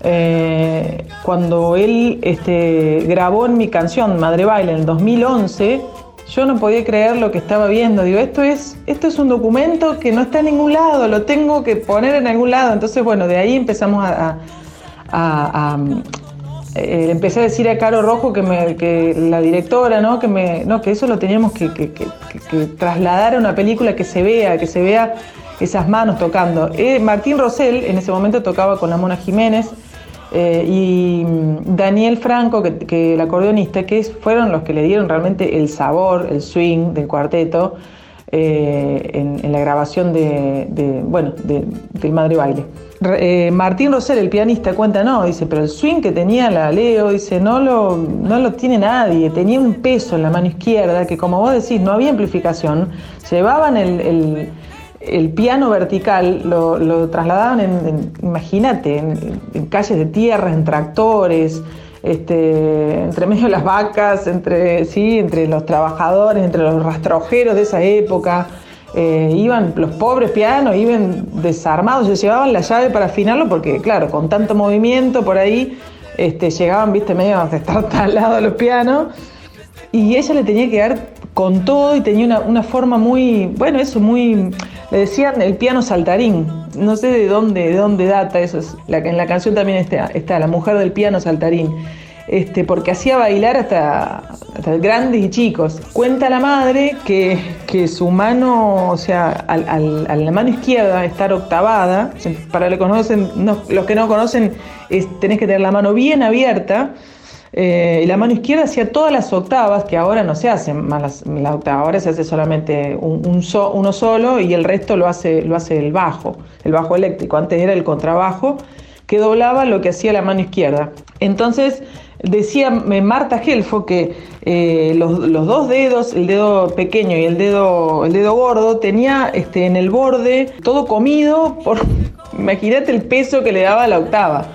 eh, cuando él este, grabó en mi canción Madre Baile en el 2011, yo no podía creer lo que estaba viendo. Digo, esto es, esto es un documento que no está en ningún lado, lo tengo que poner en algún lado. Entonces, bueno, de ahí empezamos a, a- eh, empecé a decir a Caro Rojo que, me- que la directora, ¿no? Que, me, no, que eso lo teníamos que- que- que trasladar a una película que se vea, que se vea esas manos tocando. Eh, Martín Rosell en ese momento tocaba con la Mona Jiménez eh, y mm, Daniel Franco, que, que el acordeonista, que fueron los que le dieron realmente el sabor, el swing del cuarteto eh, en, la grabación de, bueno, de- del Madre Baile. Eh, Martín Rosell, el pianista, cuenta, no, dice, pero el swing que tenía la Leo, dice, no lo, no lo tiene nadie, tenía un peso en la mano izquierda que como vos decís, no había amplificación, llevaban el- el piano vertical, lo, trasladaban en, imagínate, en, en calles de tierra, en tractores, este, entre medio de las vacas, entre, sí, entre los trabajadores, entre los rastrojeros de esa época. Eh, iban los pobres pianos, iban desarmados, se llevaban la llave para afinarlo porque, claro, con tanto movimiento por ahí, este, llegaban, viste, medio a estar talados los pianos. Y ella le tenía que dar con todo y tenía una, una forma muy, bueno, eso muy, le decían el piano saltarín. No sé de dónde, de dónde data eso. es- la, en la canción también está, está la mujer del piano saltarín. Este, porque hacía bailar hasta, hasta grandes y chicos. Cuenta la madre que, que su mano, o sea, al- al- a la mano izquierda estar octavada, para los que, conocen, no- los que no conocen, es- tenés que tener la mano bien abierta, eh, y la mano izquierda hacía todas las octavas, que ahora no se hacen más las, la octava, ahora se hace solamente un so- uno solo y el resto lo hace, lo hace el bajo, el bajo eléctrico. Antes era el contrabajo que doblaba lo que hacía la mano izquierda. Entonces decía eh, Marta Gelfo que eh, los, los dos dedos, el dedo pequeño y el dedo, el dedo gordo, tenía este, en el borde todo comido por, imagínate el peso que le daba la octava.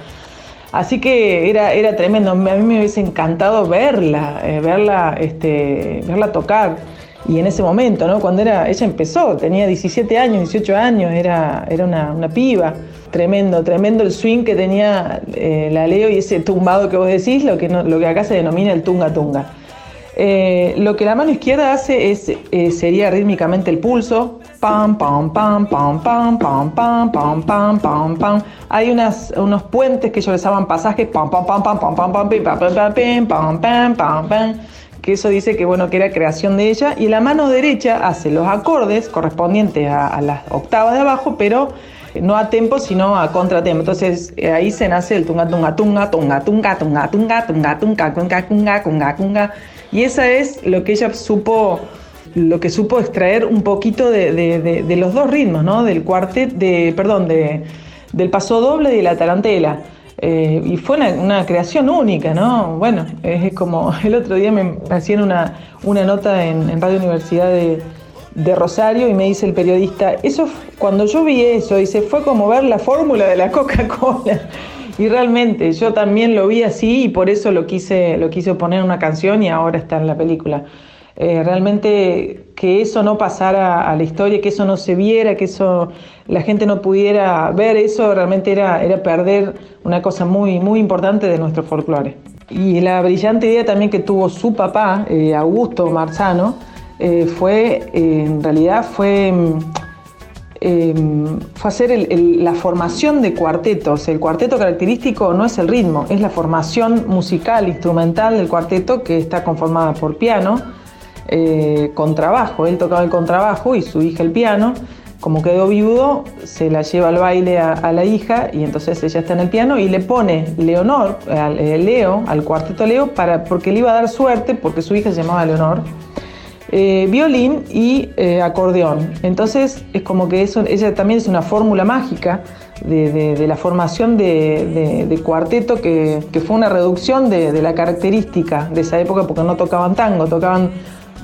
Así que era, era tremendo. A mí me hubiese encantado verla, eh, verla, este, verla tocar. Y en ese momento, ¿no? Cuando era, ella empezó, tenía 17 años, 18 años, era, era una, una piba. Tremendo, tremendo el swing que tenía eh, la Leo y ese tumbado que vos decís, lo que, no- lo que acá se denomina el tunga tunga. Eh, lo que la mano izquierda hace es, eh, sería rítmicamente el pulso. Pam, pam, pam, pam, pam, pam, pam, pam, pam, pam, pam. Hay unas, unos puentes que ellos les llaman pasajes. Pam, pam, pam, pam, pam, pam, pam, pam, pam, pam, pam, pam, pam, pam. Que eso dice que bueno, que era creación de ella. Y la mano derecha hace los acordes correspondientes a, a las octavas de abajo, pero no a tempo, sino a contratempo. Entonces eh, ahí se nace el tunga tunga tunga tunga tunga tunga tunga tunga tunga tunga tunga tunga tunga y esa es lo que ella supo lo que supo extraer un poquito de, de- los dos ritmos, ¿no? Del cuartet, de, perdón, de, del paso doble y de la tarantela. Eh, y fue una, creación única, ¿no? Bueno, es como el otro día me hacían una, una nota en, Radio Universidad de, Rosario y me dice el periodista, eso cuando yo vi eso, dice, fue como ver la fórmula de la Coca-Cola. Y realmente yo también lo vi así y por eso lo quise, lo quise poner en una canción y ahora está en la película. Eh, realmente que eso no pasara a la historia, que eso no se viera, que eso la gente no pudiera ver eso, realmente era, era perder una cosa muy, muy importante de nuestro folclore. Y la brillante idea también que tuvo su papá, eh, Augusto Marzano, eh, fue, eh, en realidad fue, mm, eh, fue hacer la formación de cuartetos. El cuarteto característico no es el ritmo, es la formación musical, instrumental del cuarteto que está conformada por piano, eh, contrabajo. Él tocaba el contrabajo y su hija el piano. Como quedó viudo, se la lleva al baile a, la hija y entonces ella está en el piano y le pone Leonor, eh, Leo, al cuarteto Leo, para, porque le iba a dar suerte, porque su hija se llamaba Leonor, eh, violín y eh, acordeón. Entonces es como que eso, ella también es una fórmula mágica de, la formación de, cuarteto que, fue una reducción de, la característica de esa época porque no tocaban tango, tocaban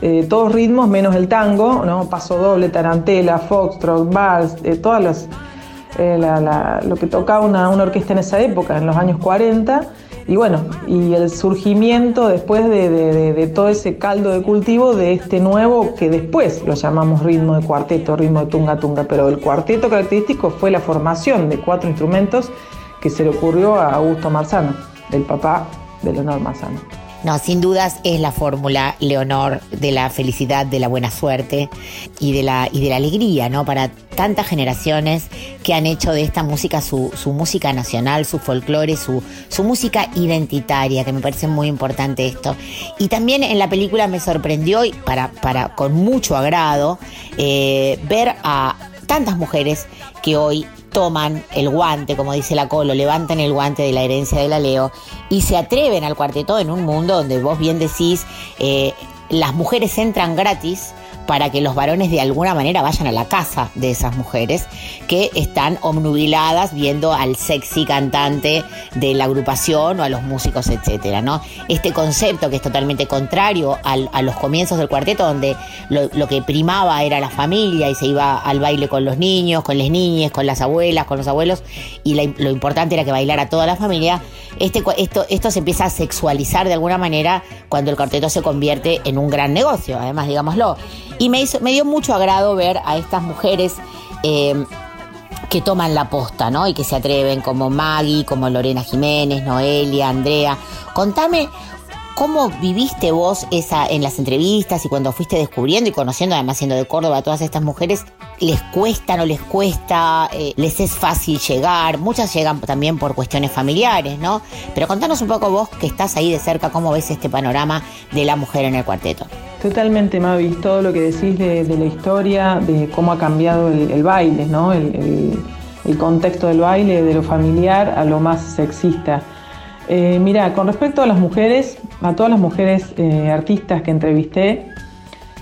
eh, todos ritmos menos el tango, ¿no? paso doble, tarantela, foxtrot, vals, eh, todas las, la- la- lo que tocaba una orquesta en esa época, en los años 40. Y bueno, y el surgimiento después de, todo ese caldo de cultivo de este nuevo que después lo llamamos ritmo de cuarteto, ritmo de tunga tunga, pero el cuarteto característico fue la formación de cuatro instrumentos que se le ocurrió a Augusto Marzano, el papá de Leonor Marzano. No, sin dudas es la fórmula, Leonor, de la felicidad, de la buena suerte y de la, y de la alegría, ¿no? Para tantas generaciones que han hecho de esta música su, su música nacional, su folclore, su, su música identitaria, que me parece muy importante esto. Y también en la película me sorprendió, y para, para, con mucho agrado, eh, ver a tantas mujeres que hoy toman el guante, como dice la Colo, levantan el guante de la herencia de la Leo y se atreven al cuarteto en un mundo donde vos bien decís, eh, las mujeres entran gratis para que los varones de alguna manera vayan a la casa de esas mujeres que están omnubiladas viendo al sexy cantante de la agrupación o a los músicos, etcétera, ¿no? Este concepto que es totalmente contrario al- a los comienzos del cuarteto, donde lo, que primaba era la familia y se iba al baile con los niños, con las niñas, con las abuelas, con los abuelos, y lo importante era que bailara toda la familia. Este, esto, esto se empieza a sexualizar de alguna manera cuando el cuarteto se convierte en un gran negocio, además, digámoslo. Y me, hizo, me dio mucho agrado ver a estas mujeres eh, que toman la posta, ¿no? Y que se atreven, como Maggie, como Lorena Jiménez, Noelia, Andrea. Contame cómo viviste vos esa en las entrevistas y cuando fuiste descubriendo y conociendo, además siendo de Córdoba, todas estas mujeres, ¿les cuesta, no les cuesta? Eh, ¿Les es fácil llegar? Muchas llegan también por cuestiones familiares, ¿no? Pero contanos un poco vos que estás ahí de cerca, cómo ves este panorama de la mujer en el cuarteto. Totalmente, Mavi, todo lo que decís de, la historia, de cómo ha cambiado el, baile, ¿no? El, contexto del baile, de lo familiar a lo más sexista. Eh, mira, con respecto a las mujeres, a todas las mujeres eh, artistas que entrevisté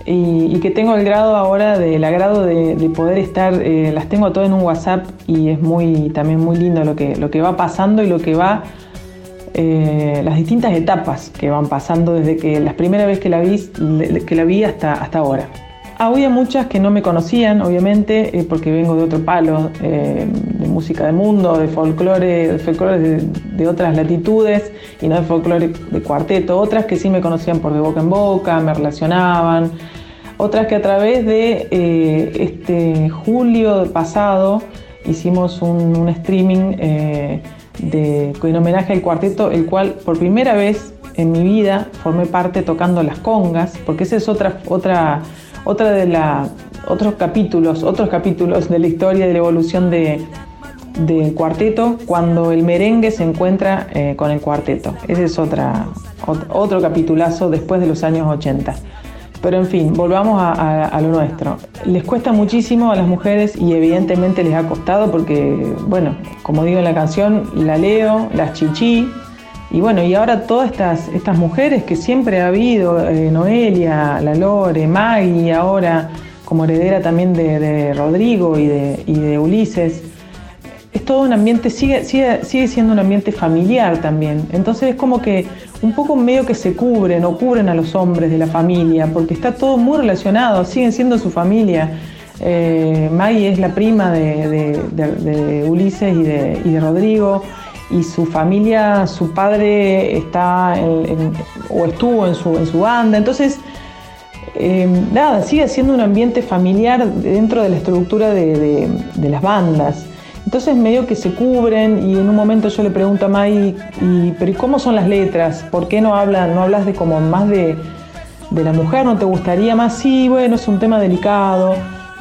y, que tengo el grado ahora del agrado de, de poder estar, eh, las tengo todas en un WhatsApp y es muy también muy lindo lo que, lo que va pasando y lo que va eh, las distintas etapas que van pasando desde que la primera vez que la vi, que la vi hasta, hasta ahora. Había muchas que no me conocían, obviamente, eh, porque vengo de otro palo, eh, de música de mundo, de folclore, de folclore de, otras latitudes y no de folclore de cuarteto. Otras que sí me conocían por de boca en boca, me relacionaban. Otras que a través de eh, este julio pasado hicimos un, un streaming eh, de, en homenaje al cuarteto, el cual por primera vez en mi vida formé parte tocando las congas, porque esa es otra, otra, otra de la, otros capítulos, otros capítulos de la historia de la evolución de, del cuarteto cuando el merengue se encuentra eh, con el cuarteto. Ese es otra, ot- otro capitulazo después de los años 80. Pero en fin, volvamos a, lo nuestro. Les cuesta muchísimo a las mujeres y evidentemente les ha costado porque, bueno, como digo en la canción, la leo, las chichi. Y bueno, y ahora todas estas, estas mujeres que siempre ha habido, eh, Noelia, la Lore, Maggie, ahora como heredera también de, de Rodrigo y de, y de Ulises, es todo un ambiente, sigue, sigue, sigue siendo un ambiente familiar también. Entonces es como que un poco medio que se cubren o cubren a los hombres de la familia, porque está todo muy relacionado, siguen siendo su familia. Eh, Maggie es la prima de, Ulises y de, Rodrigo, y su familia, su padre está en- o estuvo en su, en su banda. Entonces, eh, nada, sigue siendo un ambiente familiar dentro de la estructura de las bandas. Entonces medio que se cubren y en un momento yo le pregunto a Mai, y, pero ¿y cómo son las letras? ¿Por qué no, hablan, no hablas de como más de, de la mujer? ¿No te gustaría más? Sí, bueno, es un tema delicado.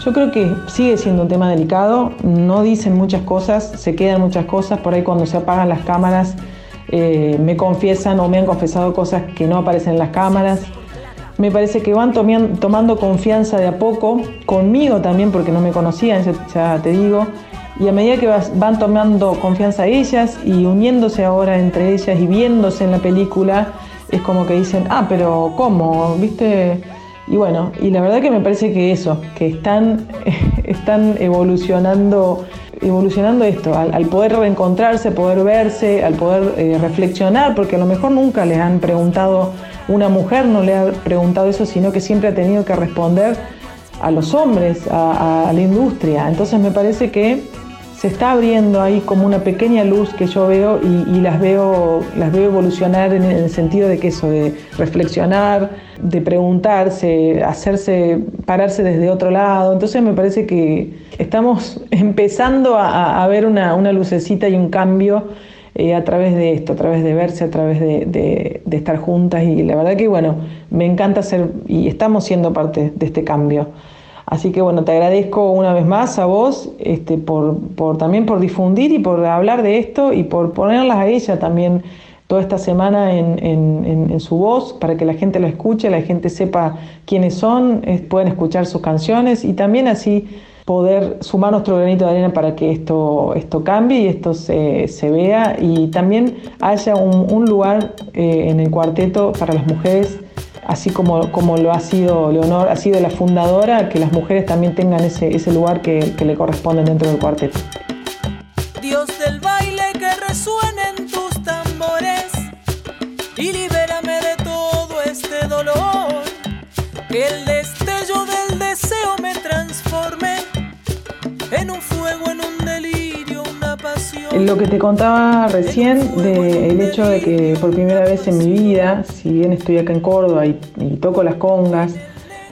Yo creo que sigue siendo un tema delicado, no dicen muchas cosas, se quedan muchas cosas, por ahí cuando se apagan las cámaras eh, me confiesan o me han confesado cosas que no aparecen en las cámaras. Me parece que van tomando confianza de a poco, conmigo también porque no me conocían, ya te digo, y a medida que vas- van tomando confianza ellas y uniéndose ahora entre ellas y viéndose en la película, es como que dicen, ah, pero ¿cómo? ¿Viste? Y bueno, y la verdad que me parece que eso, que están, están evolucionando, evolucionando esto, al, poder reencontrarse, poder verse, al poder eh, reflexionar, porque a lo mejor nunca les han preguntado, una mujer no le ha preguntado eso, sino que siempre ha tenido que responder a los hombres, a la industria. Entonces me parece que se está abriendo ahí como una pequeña luz que yo veo y, las veo las veo evolucionar en el sentido de que eso de reflexionar de preguntarse hacerse pararse desde otro lado entonces me parece que estamos empezando a, ver una, lucecita y un cambio eh, a través de esto, a través de verse, a través de, estar juntas y la verdad que bueno, me encanta ser y estamos siendo parte de este cambio. Así que bueno, te agradezco una vez más a vos este, por, también por difundir y por hablar de esto y por ponerlas a ella también toda esta semana en, su voz para que la gente lo escuche, la gente sepa quiénes son, pueden escuchar sus canciones y también así poder sumar nuestro granito de arena para que esto, esto cambie y esto se, se vea y también haya un, un lugar eh, en el cuarteto para las mujeres así como, como lo ha sido Leonor, ha sido la fundadora, que las mujeres también tengan ese, ese lugar que, que le corresponde dentro del cuarteto. Dios del baile que resuenen tus tambores y libérame de todo este dolor, que el destello del deseo me transforme en un fuego, en un delirio. Lo que te contaba recién del hecho de que por primera vez en mi vida, si bien estoy acá en Córdoba y, toco las congas,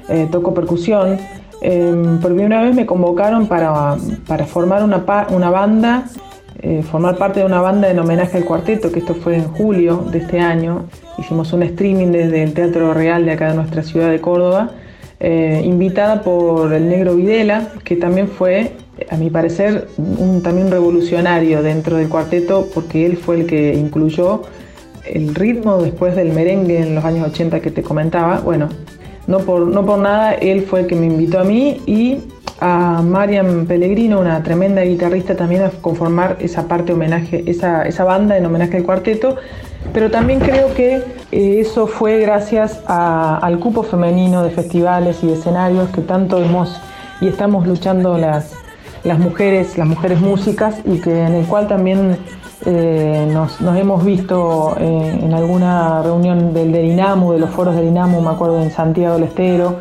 eh, toco percusión, eh, por primera vez me convocaron para, para formar una, una banda, eh, formar parte de una banda en homenaje al cuarteto, que esto fue en julio de este año. Hicimos un streaming desde el Teatro Real de acá de nuestra ciudad de Córdoba, eh, invitada por el Negro Videla, que también fue a mi parecer, un, también revolucionario dentro del cuarteto, porque él fue el que incluyó el ritmo después del merengue en los años 80 que te comentaba. Bueno, no por, no por nada, él fue el que me invitó a mí y a Mariam Pellegrino, una tremenda guitarrista, también a conformar esa parte homenaje, esa, esa banda en homenaje al cuarteto. Pero también creo que eh, eso fue gracias a, al cupo femenino de festivales y escenarios que tanto hemos y estamos luchando las, las mujeres, las mujeres músicas y que en el cual también eh, nos, nos, hemos visto eh, en alguna reunión del, del, INAMU, de los foros del INAMU, me acuerdo en Santiago del Estero,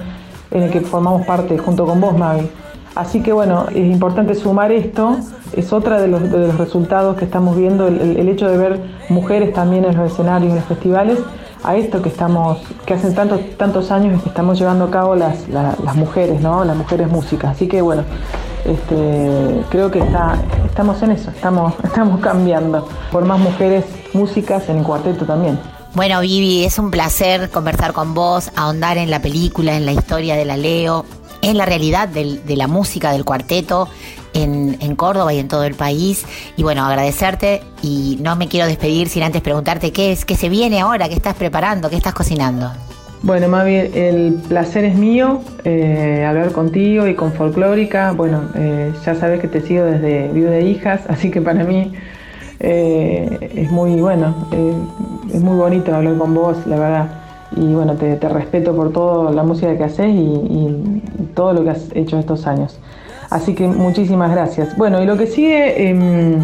en el que formamos parte junto con vos, Mavi. Así que bueno, es importante sumar esto, es otra de los, resultados que estamos viendo, el, hecho de ver mujeres también en los escenarios, en los festivales, a esto que estamos, que hace tantos, tantos años que estamos llevando a cabo las, la, las mujeres, ¿no? Las mujeres músicas. Así que bueno, este, creo que está, estamos en eso, estamos, estamos cambiando por más mujeres músicas en el cuarteto también. Bueno, Vivi, es un placer conversar con vos, ahondar en la película, en la historia de la Leo, en la realidad de la música del cuarteto en, Córdoba y en todo el país. Y bueno, agradecerte y no me quiero despedir sin antes preguntarte qué es, qué se viene ahora, qué estás preparando, qué estás cocinando. Bueno, Mavi, el placer es mío eh, hablar contigo y con Folclórica. Bueno, eh, ya sabes que te sigo desde Viuda de Hijas, así que para mí eh, es muy bueno, es muy bonito hablar con vos, la verdad. Y bueno, te, respeto por toda la música que haces y, todo lo que has hecho estos años. Así que muchísimas gracias. Bueno, y lo que sigue, eh,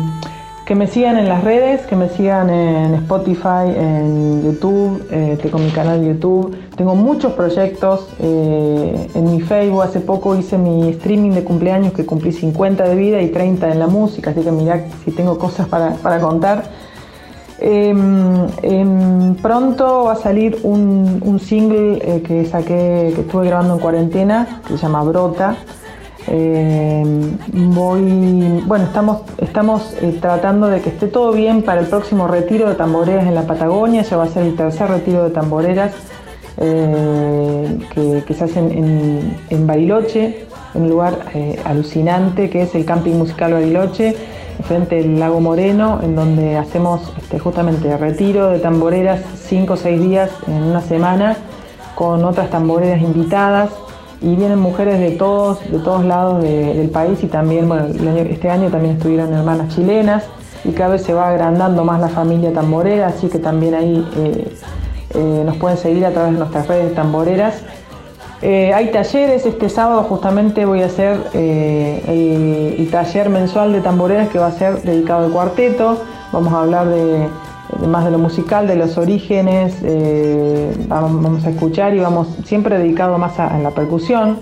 que me sigan en las redes, que me sigan en Spotify, en YouTube, eh, tengo mi canal YouTube. Tengo muchos proyectos eh, en mi Facebook. Hace poco hice mi streaming de cumpleaños que cumplí 50 de vida y 30 en la música, así que mirá si tengo cosas para, para contar. Eh, pronto va a salir un, un single eh, que saqué, que estuve grabando en cuarentena, que se llama Brota. Eh, voy, bueno, estamos, estamos eh, tratando de que esté todo bien para el próximo retiro de tamboreras en la Patagonia. Ya va a ser el tercer retiro de tamboreras que, que, se hace en, en, Bariloche, en un lugar alucinante que es el Camping Musical Bariloche frente al lago Moreno, en donde hacemos este, justamente retiro de tamboreras 5 o 6 días en una semana con otras tamboreras invitadas y vienen mujeres de todos, de todos lados de, del país y también, bueno, este año también estuvieron hermanas chilenas y cada vez se va agrandando más la familia tamborera, así que también ahí eh, eh, nos pueden seguir a través de nuestras redes tamboreras eh, hay talleres, este sábado justamente voy a hacer eh, el, taller mensual de tamboreras que va a ser dedicado al cuarteto. Vamos a hablar de, más de lo musical, de los orígenes, eh, vamos, a escuchar y vamos siempre dedicado más a, la percusión.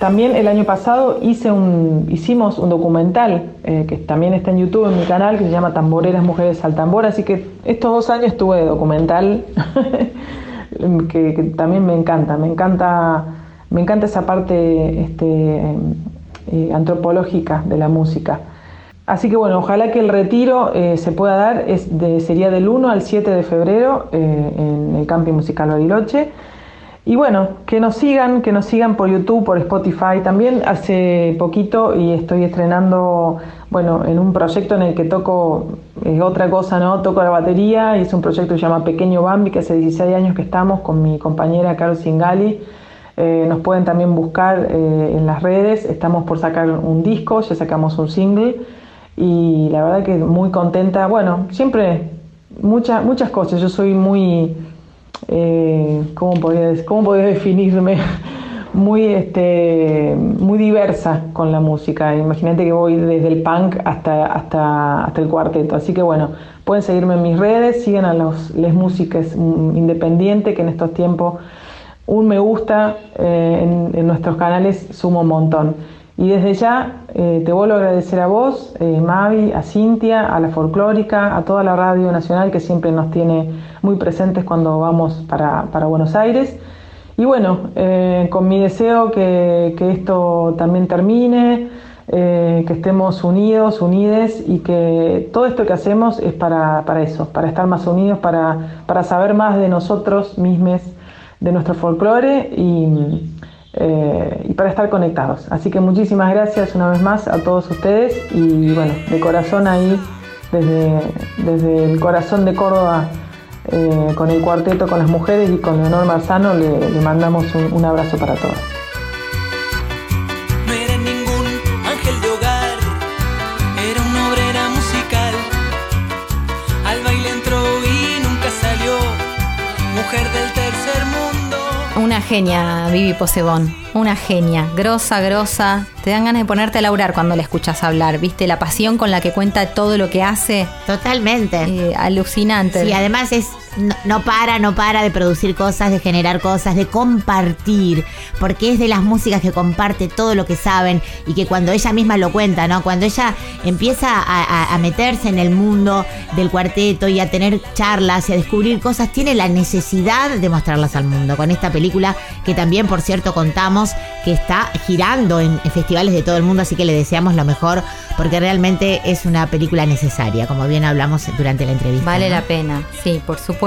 También el año pasado hice un, hicimos un documental que también está en YouTube en mi canal que se llama Tamboreras Mujeres al Tambor, así que estos dos años tuve de documental. que, que, también me encanta, me encanta, me encanta esa parte este, eh, antropológica de la música. Así que bueno, ojalá que el retiro eh, se pueda dar, es sería del 1 al 7 de febrero eh, en el Camping Musical Bariloche. Y bueno, que nos sigan, que nos sigan por YouTube, por Spotify. También hace poquito y estoy estrenando, bueno, en un proyecto en el que toco eh, otra cosa, ¿no? Toco la batería y es un proyecto que se llama Pequeño Bambi, que hace 16 años que estamos con mi compañera Carol Singali. Eh, nos pueden también buscar eh, en las redes. Estamos por sacar un disco, ya sacamos un single y la verdad que muy contenta. Bueno, siempre muchas muchas cosas. Yo soy muy, eh, ¿cómo, podría, ¿cómo podría definirme? Muy, este, muy diversa con la música. Imagínate que voy desde el punk hasta, hasta, hasta el cuarteto. Así que bueno, pueden seguirme en mis redes, sigan a los les músicas mm, independientes que en estos tiempos un me gusta eh, en, en nuestros canales suma un montón. Y desde ya eh, te vuelvo a agradecer a vos, eh, Mavi, a Cintia, a la Folclórica, a toda la Radio Nacional que siempre nos tiene muy presentes cuando vamos para, para Buenos Aires. Y bueno, eh, con mi deseo que, que esto también termine, que estemos unidos, unides y que todo esto que hacemos es para, para eso, para estar más unidos, para, para saber más de nosotros mismos, de nuestro folclore y, eh, y para estar conectados. Así que muchísimas gracias una vez más a todos ustedes y bueno, de corazón ahí, desde, desde el corazón de Córdoba, eh, con el cuarteto, con las mujeres y con Leonor Marzano, le, mandamos un abrazo para todos. Genia, Vivi Posebón. Una genia. Grosa, grosa. Te dan ganas de ponerte a laurar cuando la escuchas hablar. ¿Viste? La pasión con la que cuenta todo lo que hace. Totalmente. alucinante. Sí, además es no, no para, no para de producir cosas, de generar cosas, de compartir, porque es de las músicas que comparte todo lo que saben y que cuando ella misma lo cuenta, ¿no? Cuando ella empieza a, a- a meterse en el mundo del cuarteto y a tener charlas y a descubrir cosas, tiene la necesidad de mostrarlas al mundo. Con esta película que también, por cierto, contamos que está girando en, en festivales de todo el mundo, así que le deseamos lo mejor porque realmente es una película necesaria, como bien hablamos durante la entrevista. Vale ¿no? la pena, sí, por supuesto.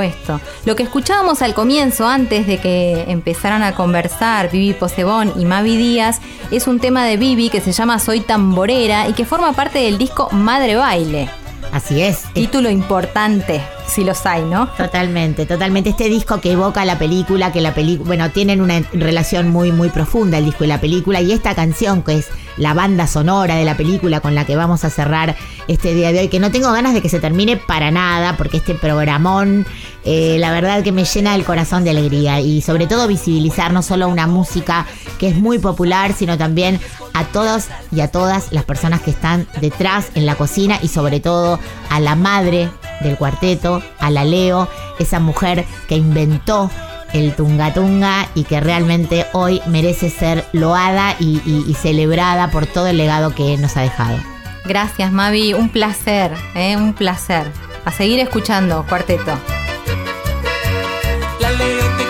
Lo que escuchábamos al comienzo, antes de que empezaran a conversar Vivi Posebón y Mavi Díaz, es un tema de Vivi que se llama Soy Tamborera y que forma parte del disco Madre Baile. Así es. Título importante, si los hay, ¿no? Totalmente, totalmente. Este disco que evoca la película, que la película, bueno, tienen una relación muy, muy profunda el disco y la película, y esta canción que es la banda sonora de la película con la que vamos a cerrar este día de hoy, que no tengo ganas de que se termine para nada, porque este programón, eh, la verdad que me llena el corazón de alegría y sobre todo visibilizar no solo una música que es muy popular, sino también a todos y a todas las personas que están detrás en la cocina y sobre todo a la madre del cuarteto, a la Leo, esa mujer que inventó el tunga tunga y que realmente hoy merece ser loada y, celebrada por todo el legado que nos ha dejado. Gracias, Mavi. Un placer, ¿eh? un placer. A seguir escuchando, cuarteto. La Leo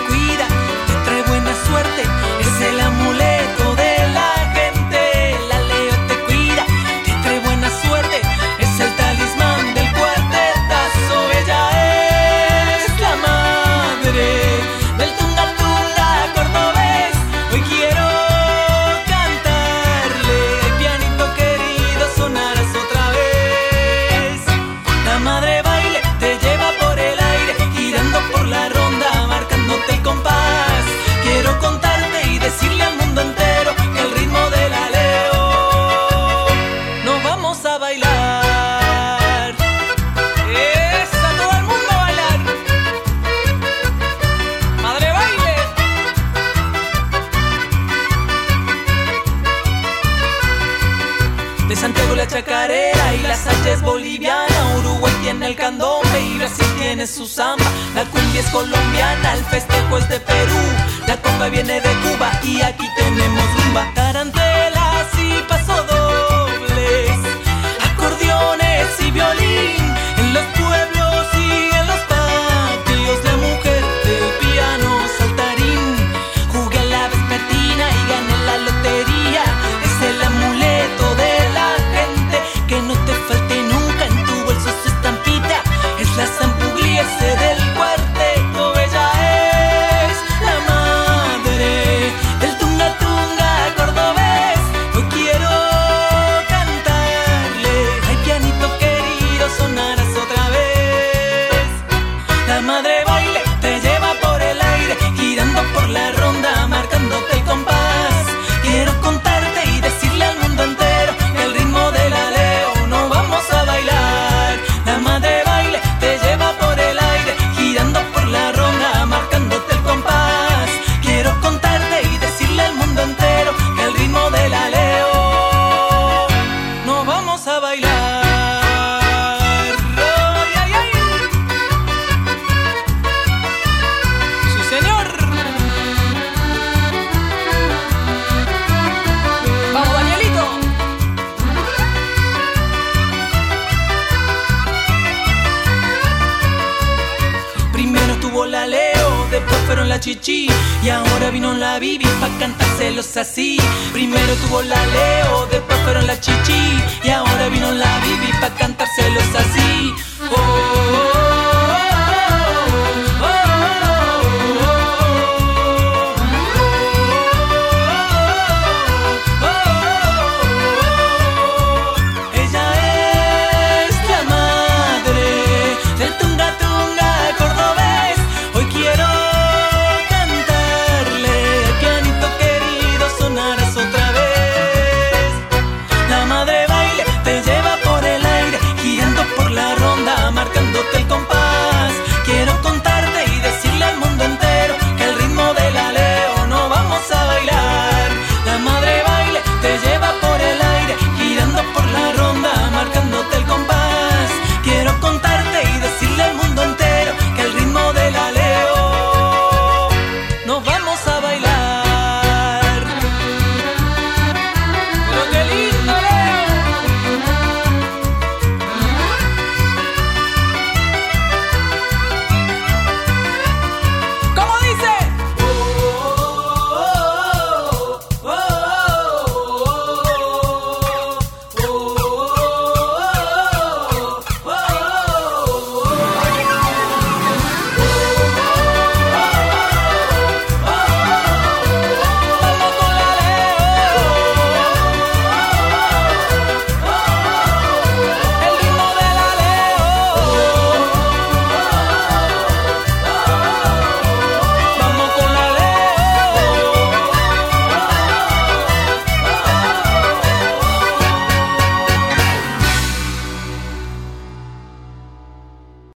cantárselos así. Primero tuvo la Leo, después fueron la chichi y ahora vino la bibi pa' cantar